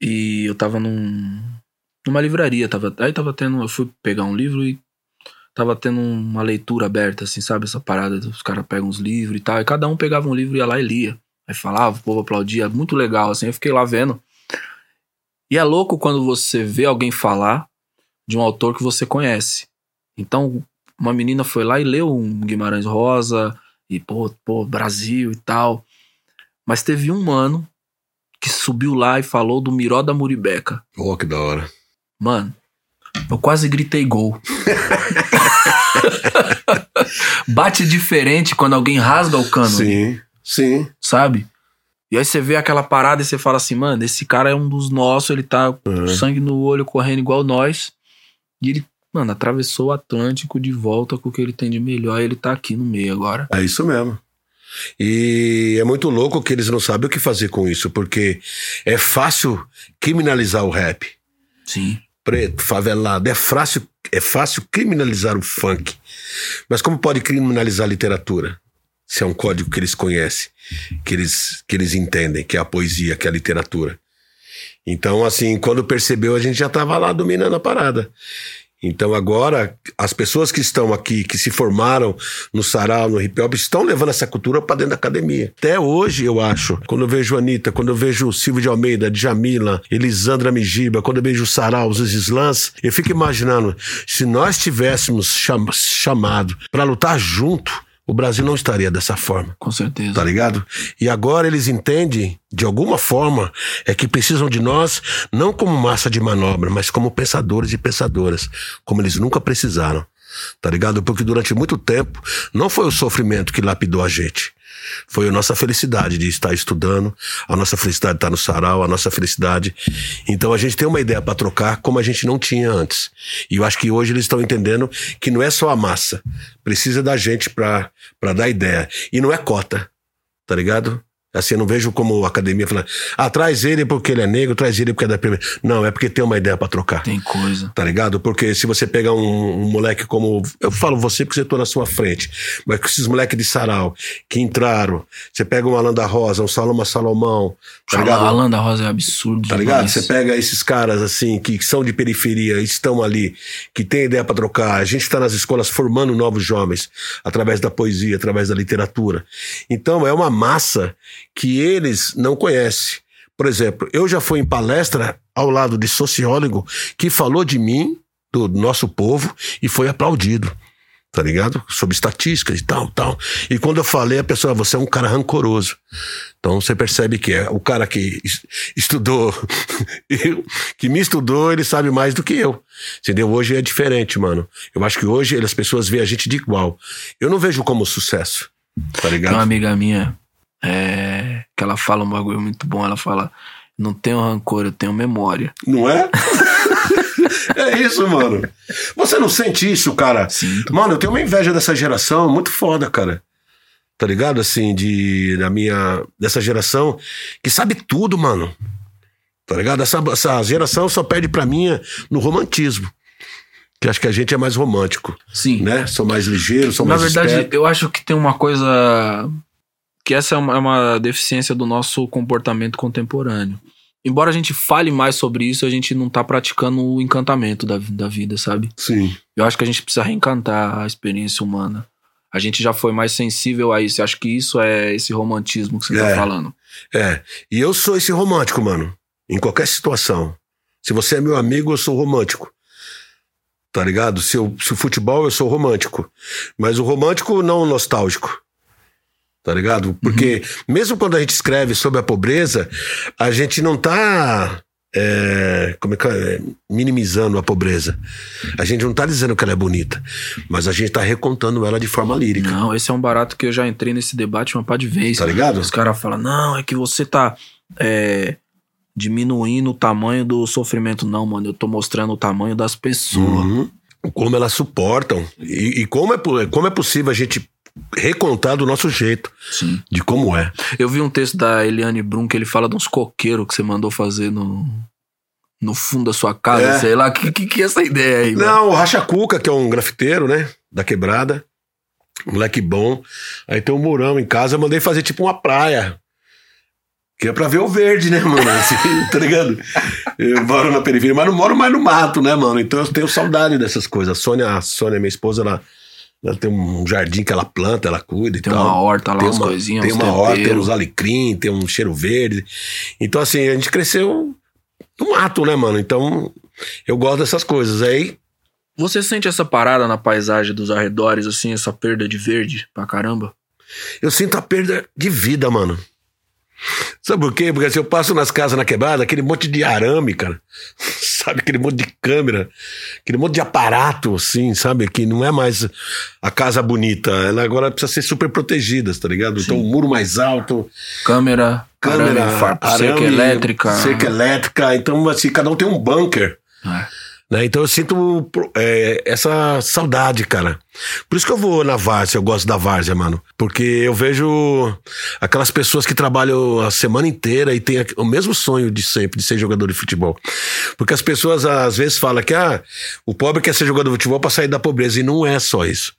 e eu tava num, numa livraria. Tava, aí tava tendo. Eu fui pegar um livro e tava tendo uma leitura aberta, assim, sabe? Essa parada, os caras pegam uns livros e tal. E cada um pegava um livro e ia lá e lia. Aí falava, o povo aplaudia. Muito legal, assim. Eu fiquei lá vendo. E é louco quando você vê alguém falar de um autor que você conhece. Então, uma menina foi lá e leu um Guimarães Rosa, e pô, pô, Brasil e tal. Mas teve um mano que subiu lá e falou do Miró da Muribeca. Oh, que da hora. Mano, eu quase gritei gol. <laughs> Bate diferente quando alguém rasga o cano, Sim, sim. sabe? E aí você vê aquela parada e você fala assim, mano, esse cara é um dos nossos, ele tá com Uhum. sangue no olho, correndo igual nós. E ele, mano, atravessou o Atlântico de volta com o que ele tem de melhor e ele tá aqui no meio agora. É isso mesmo. E é muito louco que eles não sabem o que fazer com isso, porque é fácil criminalizar o rap. Sim. Preto, favelado. É fácil, é fácil criminalizar o funk. Mas como pode criminalizar a literatura? Se é um código que eles conhecem, que eles, que eles entendem, que é a poesia, que é a literatura. Então, assim, quando percebeu, a gente já estava lá dominando a parada. Então, agora, as pessoas que estão aqui, que se formaram no sarau, no hip hop, estão levando essa cultura para dentro da academia. Até hoje, eu acho, quando eu vejo a Anitta, quando eu vejo o Silvio de Almeida, Djamila, Elisandra Mijiba, quando eu vejo o sarau, os slams, eu fico imaginando, se nós tivéssemos cham chamado para lutar junto, o Brasil não estaria dessa forma. Com certeza. Tá ligado? E agora eles entendem, de alguma forma, é que precisam de nós, não como massa de manobra, mas como pensadores e pensadoras, como eles nunca precisaram. Tá ligado? Porque durante muito tempo não foi o sofrimento que lapidou a gente. Foi a nossa felicidade de estar estudando, a nossa felicidade de estar no sarau, a nossa felicidade. Então a gente tem uma ideia para trocar como a gente não tinha antes. E eu acho que hoje eles estão entendendo que não é só a massa, precisa da gente para dar ideia. E não é cota, tá ligado? Assim, eu não vejo como academia falando, ah, traz ele porque ele é negro, traz ele porque é da primeira. Não, é porque tem uma ideia pra trocar. Tem coisa. Tá ligado? Porque se você pegar um, um moleque como. Eu falo você porque você tô na sua frente. Mas com esses moleques de sarau que entraram, você pega um Alan da Rosa, um Saloma Salomão, tá Fala, ligado? Alan da Rosa é absurdo. Tá ligado? Você pega esses caras assim, que são de periferia, estão ali, que tem ideia pra trocar. A gente está nas escolas formando novos jovens através da poesia, através da literatura. Então é uma massa que eles não conhecem. Por exemplo, eu já fui em palestra ao lado de sociólogo que falou de mim, do nosso povo, e foi aplaudido. Tá ligado? Sobre estatísticas e tal, tal. E quando eu falei, a pessoa, você é um cara rancoroso. Então você percebe que é o cara que es- estudou, <laughs> que me estudou, ele sabe mais do que eu. Entendeu? Hoje é diferente, mano. Eu acho que hoje as pessoas veem a gente de igual. Eu não vejo como sucesso. Tá ligado? uma amiga minha é, que ela fala um bagulho muito bom. Ela fala: Não tenho rancor, eu tenho memória. Não é? <laughs> é isso, mano. Você não sente isso, cara? Sinto. Mano, eu tenho uma inveja dessa geração muito foda, cara. Tá ligado? Assim, de da minha dessa geração que sabe tudo, mano. Tá ligado? Essa, essa geração só perde pra minha no romantismo. Que acho que a gente é mais romântico, Sim. né? Sou mais ligeiro, sou Na mais verdade, esperto. eu acho que tem uma coisa. Que essa é uma, é uma deficiência do nosso comportamento contemporâneo. Embora a gente fale mais sobre isso, a gente não tá praticando o encantamento da, da vida, sabe? Sim. Eu acho que a gente precisa reencantar a experiência humana. A gente já foi mais sensível a isso. Eu acho que isso é esse romantismo que você É. tá falando. É. E eu sou esse romântico, mano. Em qualquer situação. Se você é meu amigo, eu sou romântico. Tá ligado? Se, eu, se o futebol, eu sou romântico. Mas o romântico não nostálgico. Tá ligado? Porque mesmo quando a gente escreve sobre a pobreza, a gente não tá. é, como é que é? minimizando a pobreza. A gente não tá dizendo que ela é bonita, mas a gente tá recontando ela de forma lírica. Não, esse é um barato que eu já entrei nesse debate uma pá de vez. Tá ligado? Os caras falam, não, é que você tá é, diminuindo o tamanho do sofrimento. Não, mano, eu tô mostrando o tamanho das pessoas. Uhum. Como elas suportam. E, e como, é, como é possível a gente recontar do nosso jeito, Sim. de como é. Eu vi um texto da Eliane Brum que ele fala de uns coqueiros que você mandou fazer no, no fundo da sua casa, É. sei lá. Que, que que é essa ideia aí, mano? Não, o Racha Cuca, que é um grafiteiro, né? Da quebrada. Moleque bom. Aí tem um murão em casa, eu mandei fazer tipo uma praia. Que é pra ver o verde, né, mano? <laughs> Assim, tá ligado? Eu moro na periferia, mas não moro mais no mato, né, mano? Então eu tenho saudade dessas coisas. A Sônia, a Sônia minha esposa, ela, ela tem um jardim que ela planta, ela cuida e Tem tal. uma horta lá, tem umas uma, coisinhas, Tem uma horta, tem uns alecrim, tem um cheiro verde. Então, assim, a gente cresceu no mato, né, mano? Então, eu gosto dessas coisas. Aí, Você sente essa parada na paisagem dos arredores, assim, essa perda de verde pra caramba? eu sinto a perda de vida, mano. Sabe por quê? Porque se eu passo nas casas na quebrada, aquele monte de arame, cara. <laughs> Sabe? Aquele monte de câmera, aquele monte de aparato, assim, sabe? Que não é mais a casa bonita. Ela agora precisa ser super protegida, tá ligado? Então, o muro mais alto, Câmera, câmera, arame, cerca arame, elétrica. Cerca elétrica. Então, assim, cada um tem um bunker. É. Né? Então eu sinto é, essa saudade, cara. Por isso que eu vou na várzea, eu gosto da várzea, mano. Porque eu vejo aquelas pessoas que trabalham a semana inteira e têm o mesmo sonho de sempre, de ser jogador de futebol. Porque as pessoas às vezes falam que ah, o pobre quer ser jogador de futebol pra sair da pobreza. E não é só isso.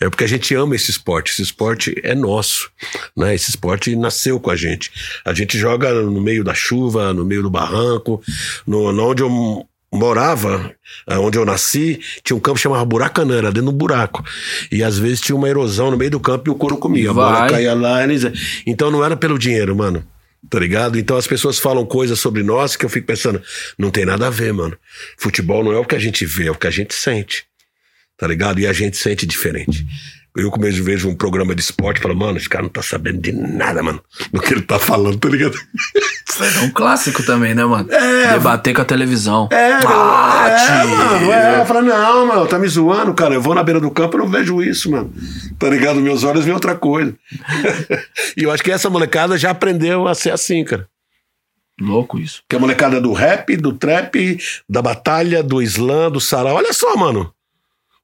É porque a gente ama esse esporte. Esse esporte é nosso, né? Esse esporte nasceu com a gente. A gente joga no meio da chuva, no meio do barranco, no onde eu morava, eh, onde eu nasci, tinha um campo que chamava Buracanã, era dentro do buraco. E às vezes tinha uma erosão no meio do campo e o couro comia. A bola caía lá. Eles... Então não era pelo dinheiro, mano. Tá ligado? Então as pessoas falam coisas sobre nós que eu fico pensando, não tem nada a ver, mano. Futebol não é o que a gente vê, é o que a gente sente. Tá ligado? E a gente sente diferente. Eu, como eu vejo um programa de esporte, falo, mano, esse cara não tá sabendo de nada, mano, do que ele tá falando, tá ligado? É um clássico também, né, mano? É. Debater com a televisão. É, Ah, é, mano, é. Eu falo, não, mano, tá me zoando, cara. Eu vou na beira do campo e não vejo isso, mano. Tá ligado? Meus olhos veem outra coisa. <laughs> e eu acho que essa molecada já aprendeu a ser assim, cara. Louco isso. Que a molecada do rap, do trap, da batalha, do slam, do sarau. Olha só, mano.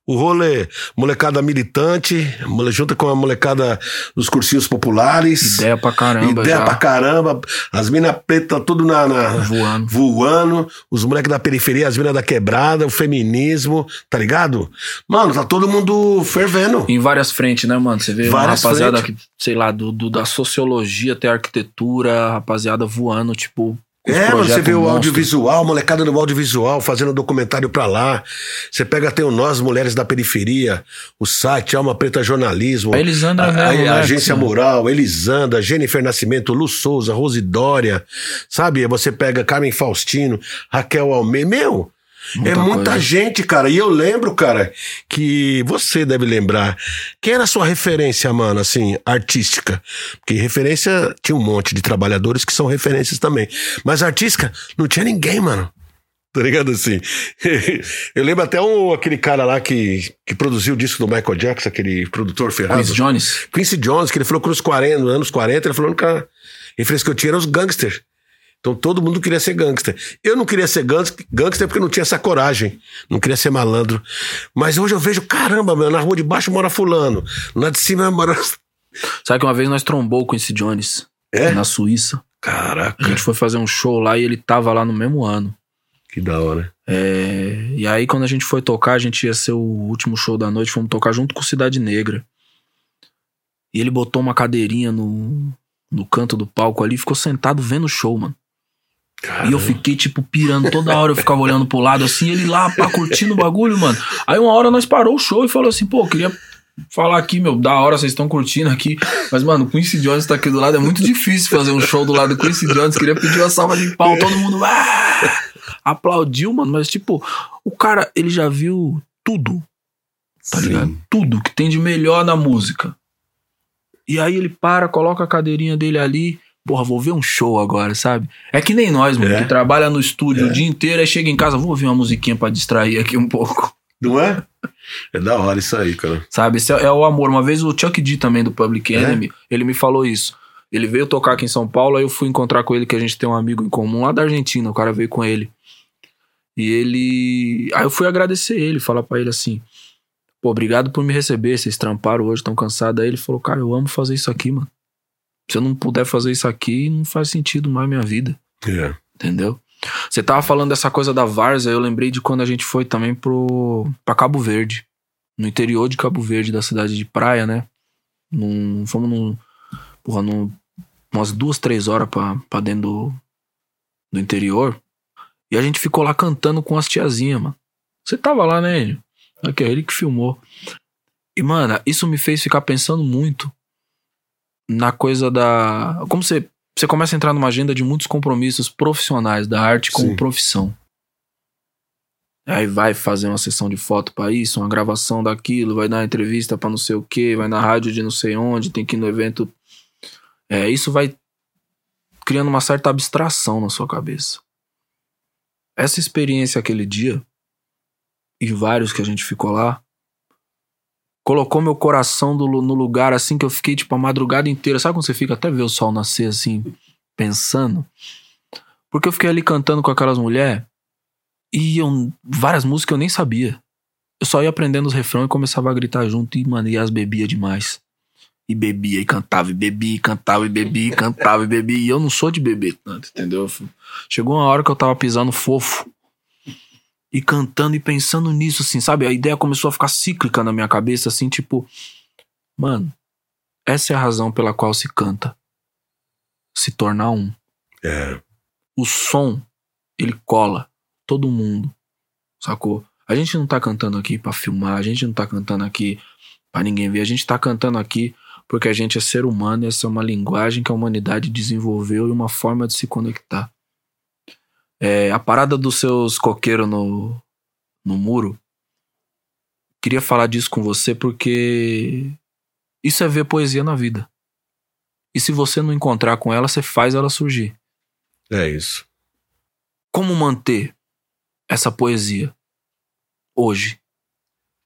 O rolê, molecada militante, mole- junta com a molecada dos cursinhos populares. Ideia pra caramba Ideia já. pra caramba. As minas pretas tudo na, na- Voando. voando. Os moleques da periferia, as minas da quebrada, o feminismo, tá ligado? Mano, tá todo mundo fervendo. Em várias frentes, né, mano? Você vê uma Várias rapaziada frentes. que, sei lá, do, do- da sociologia até a arquitetura, rapaziada voando, tipo. É, mano, você vê o monstros. audiovisual, molecada no audiovisual, fazendo documentário pra lá. Você pega até o Nós, Mulheres da Periferia, o site Alma Preta Jornalismo. A Elisandra a, mesmo, a- né, a Agência assim. Mural, Elisandra, Jennifer Nascimento, Lu Souza, Rose Dória, sabe? Você pega Carmen Faustino, Raquel Almeida. Meu, é Muita muita coisa. gente, cara. E eu lembro, cara, que você deve lembrar. Quem era a sua referência, mano, assim, artística? Porque referência tinha um monte de trabalhadores que são referências também. Mas artística, não tinha ninguém, mano. Tá ligado assim? <laughs> Eu lembro até um, aquele cara lá que, que produziu o disco do Michael Jackson, aquele produtor ferrado. Quincy Jones. Quincy Jones, que ele falou que nos 40, nos anos 40, ele falou que a referência que eu tinha era os gangsters. Então todo mundo queria ser gangster. Eu não queria ser gangster, porque não tinha essa coragem. Não queria ser malandro. Mas hoje eu vejo, caramba, meu, na rua de baixo mora fulano. Na de cima mora. <laughs> Sabe que uma vez nós trombou com esse Jones É? na Suíça. A Caraca, gente foi fazer um show lá e ele tava lá no mesmo ano. que da hora. É, e aí, quando a gente foi tocar, a gente ia ser o último show da noite, fomos tocar junto com Cidade Negra. E ele botou uma cadeirinha no, no canto do palco ali e ficou sentado vendo o show, mano. E eu fiquei, tipo, pirando toda hora, eu ficava olhando pro lado assim, ele lá, pá, curtindo o bagulho, mano. Aí uma hora nós parou o show e falou assim, pô, eu queria falar aqui, meu, da hora, vocês estão curtindo aqui. Mas, mano, o Quincy Jones tá aqui do lado, é muito difícil fazer um show do lado do Quincy Jones. Queria pedir uma salva de pau, todo mundo ah! aplaudiu, mano. Mas, tipo, o cara, ele já viu tudo, tá Sim. ligado? Tudo que tem de melhor na música. E aí ele para, coloca a cadeirinha dele ali. Porra, vou ver um show agora, sabe? É que nem nós, mano, É. que trabalha no estúdio É. o dia inteiro, aí chega em casa, vou ouvir uma musiquinha pra distrair aqui um pouco. Não é? É da hora isso aí, cara. Sabe? Esse é, é o amor. Uma vez o Chuck D também do Public É? Enemy, ele me falou isso. Ele veio tocar aqui em São Paulo, aí eu fui encontrar com ele, que a gente tem um amigo em comum lá da Argentina, o cara veio com ele. E ele. Aí eu fui agradecer ele, falar pra ele assim: pô, obrigado por me receber, vocês tramparam hoje, estão cansados. Aí ele falou: cara, eu amo fazer isso aqui, mano. Se eu não puder fazer isso aqui, não faz sentido mais minha vida. É. Entendeu? Você tava falando dessa coisa da Varza, eu lembrei de quando a gente foi também pro pra Cabo Verde. No interior de Cabo Verde, da cidade de praia, né? Num, fomos num. Porra, num, umas duas, três horas pra, pra dentro do, do interior. E a gente ficou lá cantando com as tiazinhas, mano. Você tava lá, né, Enio? Aqui, é ele que filmou. E, mano, isso me fez ficar pensando muito na coisa da. Como você você começa a entrar numa agenda de muitos compromissos profissionais da arte como Sim. profissão. Aí vai fazer uma sessão de foto pra isso, uma gravação daquilo, vai dar uma entrevista pra não sei o que, vai na rádio de não sei onde, tem que ir no evento. É, isso vai criando uma certa abstração na sua cabeça. Essa experiência aquele dia, e vários que a gente ficou lá, colocou meu coração do no lugar assim que eu fiquei tipo a madrugada inteira. Sabe quando você fica até ver o sol nascer assim, pensando? Porque eu fiquei ali cantando com aquelas mulheres e eu, várias músicas eu nem sabia. Eu só ia aprendendo os refrões e começava a gritar junto e, mano, e as bebia demais. E bebia e cantava, e bebia e cantava, e bebia e cantava, e bebia. E eu não sou de beber tanto, entendeu? Chegou uma hora que eu tava pisando fofo e cantando e pensando nisso, assim, sabe? A ideia começou a ficar cíclica na minha cabeça, assim, tipo, mano, essa é a razão pela qual se canta. Se tornar um. É. O som, ele cola todo mundo, sacou? A gente não tá cantando aqui pra filmar, a gente não tá cantando aqui pra ninguém ver, a gente tá cantando aqui porque a gente é ser humano e essa é uma linguagem que a humanidade desenvolveu e uma forma de se conectar. É, a parada dos seus coqueiros no, no muro. Queria falar disso com você porque isso é ver poesia na vida. E se você não encontrar com ela, você faz ela surgir. É isso. Como manter essa poesia hoje?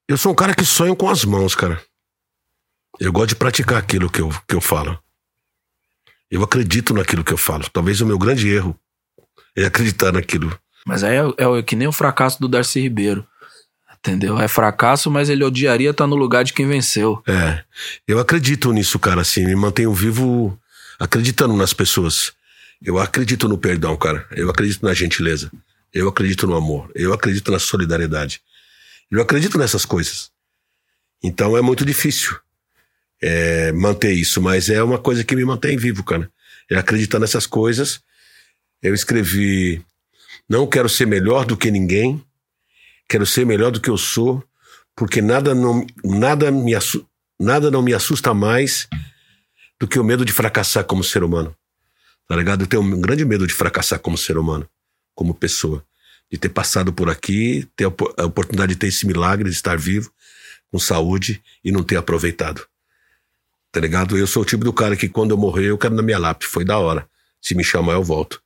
Eu sou um cara que sonho com as mãos, cara. Eu gosto de praticar aquilo que eu, que eu falo. Eu acredito naquilo que eu falo. Talvez o meu grande erro é acreditar naquilo. Mas aí é, é que nem o fracasso do Darcy Ribeiro. Entendeu? É fracasso, mas ele odiaria estar no lugar de quem venceu. É. Eu acredito nisso, cara, assim, me mantenho vivo acreditando nas pessoas. Eu acredito no perdão, cara. Eu acredito na gentileza. Eu acredito no amor. Eu acredito na solidariedade. Eu acredito nessas coisas. Então é muito difícil é, manter isso, mas é uma coisa que me mantém vivo, cara. É acreditar nessas coisas. Eu escrevi: Não quero ser melhor do que ninguém, quero ser melhor do que eu sou, porque nada não, nada me, nada não me assusta mais do que o medo de fracassar como ser humano. Tá ligado? Eu tenho um grande medo de fracassar como ser humano como pessoa. De ter passado por aqui, ter a oportunidade de ter esse milagre de estar vivo, com saúde e não ter aproveitado. Tá ligado? Eu sou o tipo do cara que quando eu morrer, eu quero na minha lápide. Foi da hora. Se me chamar, eu volto.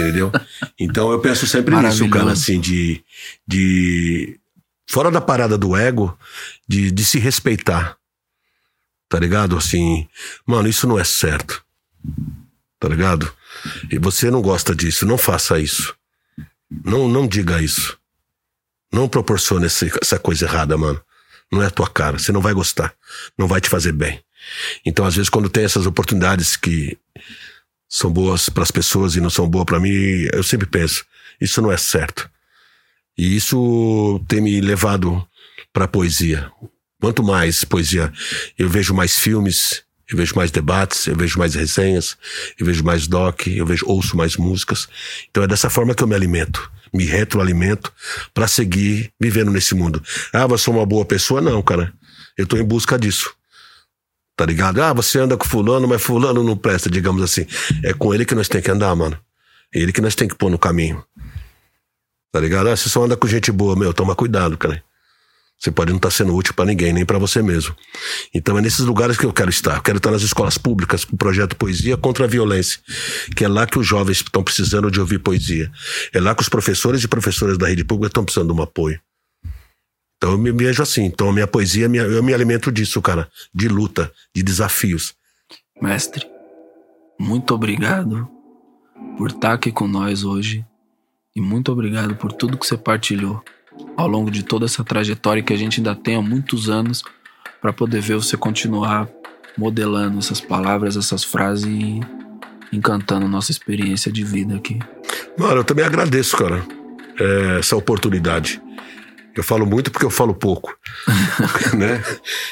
Entendeu? Então eu penso sempre nisso, cara, assim, de, de. Fora da parada do ego, de, de se respeitar. Tá ligado? Assim, mano, isso não é certo. Tá ligado? E você não gosta disso, não faça isso. Não, não diga isso. Não proporcione essa, essa coisa errada, mano. Não é a tua cara. Você não vai gostar. Não vai te fazer bem. Então, às vezes, quando tem essas oportunidades que são boas para as pessoas e não são boas para mim, eu sempre penso, isso não é certo. E isso tem me levado para poesia. Quanto mais poesia, eu vejo mais filmes, eu vejo mais debates, eu vejo mais resenhas, eu vejo mais doc, eu vejo ouço mais músicas. Então é dessa forma que eu me alimento, me retroalimento para seguir vivendo nesse mundo. Ah, você é uma boa pessoa? Não, cara. Eu tô em busca disso. Tá ligado? Ah, você anda com fulano, mas fulano não presta, digamos assim. É com ele que nós tem que andar, mano. É ele que nós tem que pôr no caminho. Tá ligado? Ah, você só anda com gente boa, meu, toma cuidado, cara. Você pode não estar tá sendo útil para ninguém, nem para você mesmo. Então é nesses lugares que eu quero estar. Eu quero estar nas escolas públicas com o projeto Poesia contra a Violência, que é lá que os jovens estão precisando de ouvir poesia. É lá que os professores e professoras da rede pública estão precisando de um apoio. Então eu me vejo assim. Então a minha poesia, eu me alimento disso, cara. De luta, de desafios. Mestre, muito obrigado por estar aqui com nós hoje. E muito obrigado por tudo que você partilhou ao longo de toda essa trajetória que a gente ainda tem há muitos anos para poder ver você continuar modelando essas palavras, essas frases e encantando nossa experiência de vida aqui. Mano, eu também agradeço, cara, é, essa oportunidade. Eu falo muito porque eu falo pouco, <laughs> né?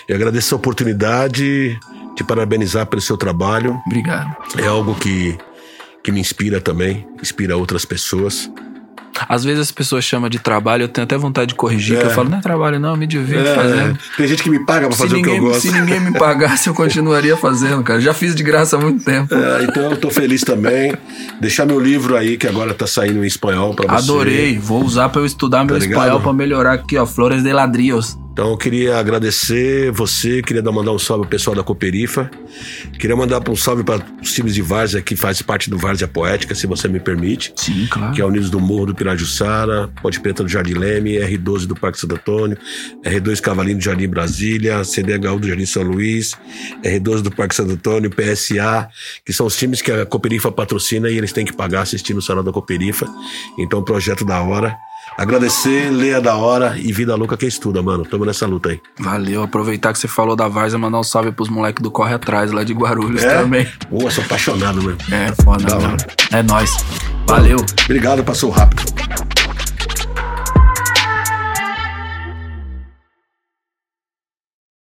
E agradeço essa oportunidade, te parabenizar pelo seu trabalho. Obrigado. É algo que, que me inspira também, inspira outras pessoas. Às vezes as pessoas chamam de trabalho, eu tenho até vontade de corrigir, é. que eu é. falo, não é trabalho, não, me divirto é. fazendo. Tem gente que me paga pra se fazer ninguém, o que eu gosto. Se ninguém me pagasse, eu continuaria fazendo, cara. Já fiz de graça há muito tempo. É, então eu tô feliz também. Deixar meu livro aí, que agora tá saindo em espanhol pra você. Adorei, vou usar pra eu estudar meu tá espanhol pra melhorar aqui, ó. Flores de ladrillos. Então eu queria agradecer você, queria mandar um salve ao pessoal da Cooperifa. Queria mandar um salve para os times de Várzea que faz parte do Várzea Poética, se você me permite. Sim, claro. Que é Unidos do Morro do Pirajussara, Ponte Preta do Jardim Leme, R12 do Parque Santo Antônio, R2 Cavalinho do Jardim Brasília, CDHU do Jardim São Luís, R12 do Parque Santo Antônio, PSA, que são os times que a Cooperifa patrocina e eles têm que pagar assistindo o Salão da Cooperifa. Então, projeto da hora. Agradecer, Leia da hora e Vida Louca que estuda, mano. Tamo nessa luta aí. Valeu. Aproveitar que você falou da Varsa, mandar um salve pros moleques do Corre Atrás, lá de Guarulhos é? também. Boa, sou apaixonado, mano. É, foda, mano. É nóis. Valeu. Obrigado, passou rápido.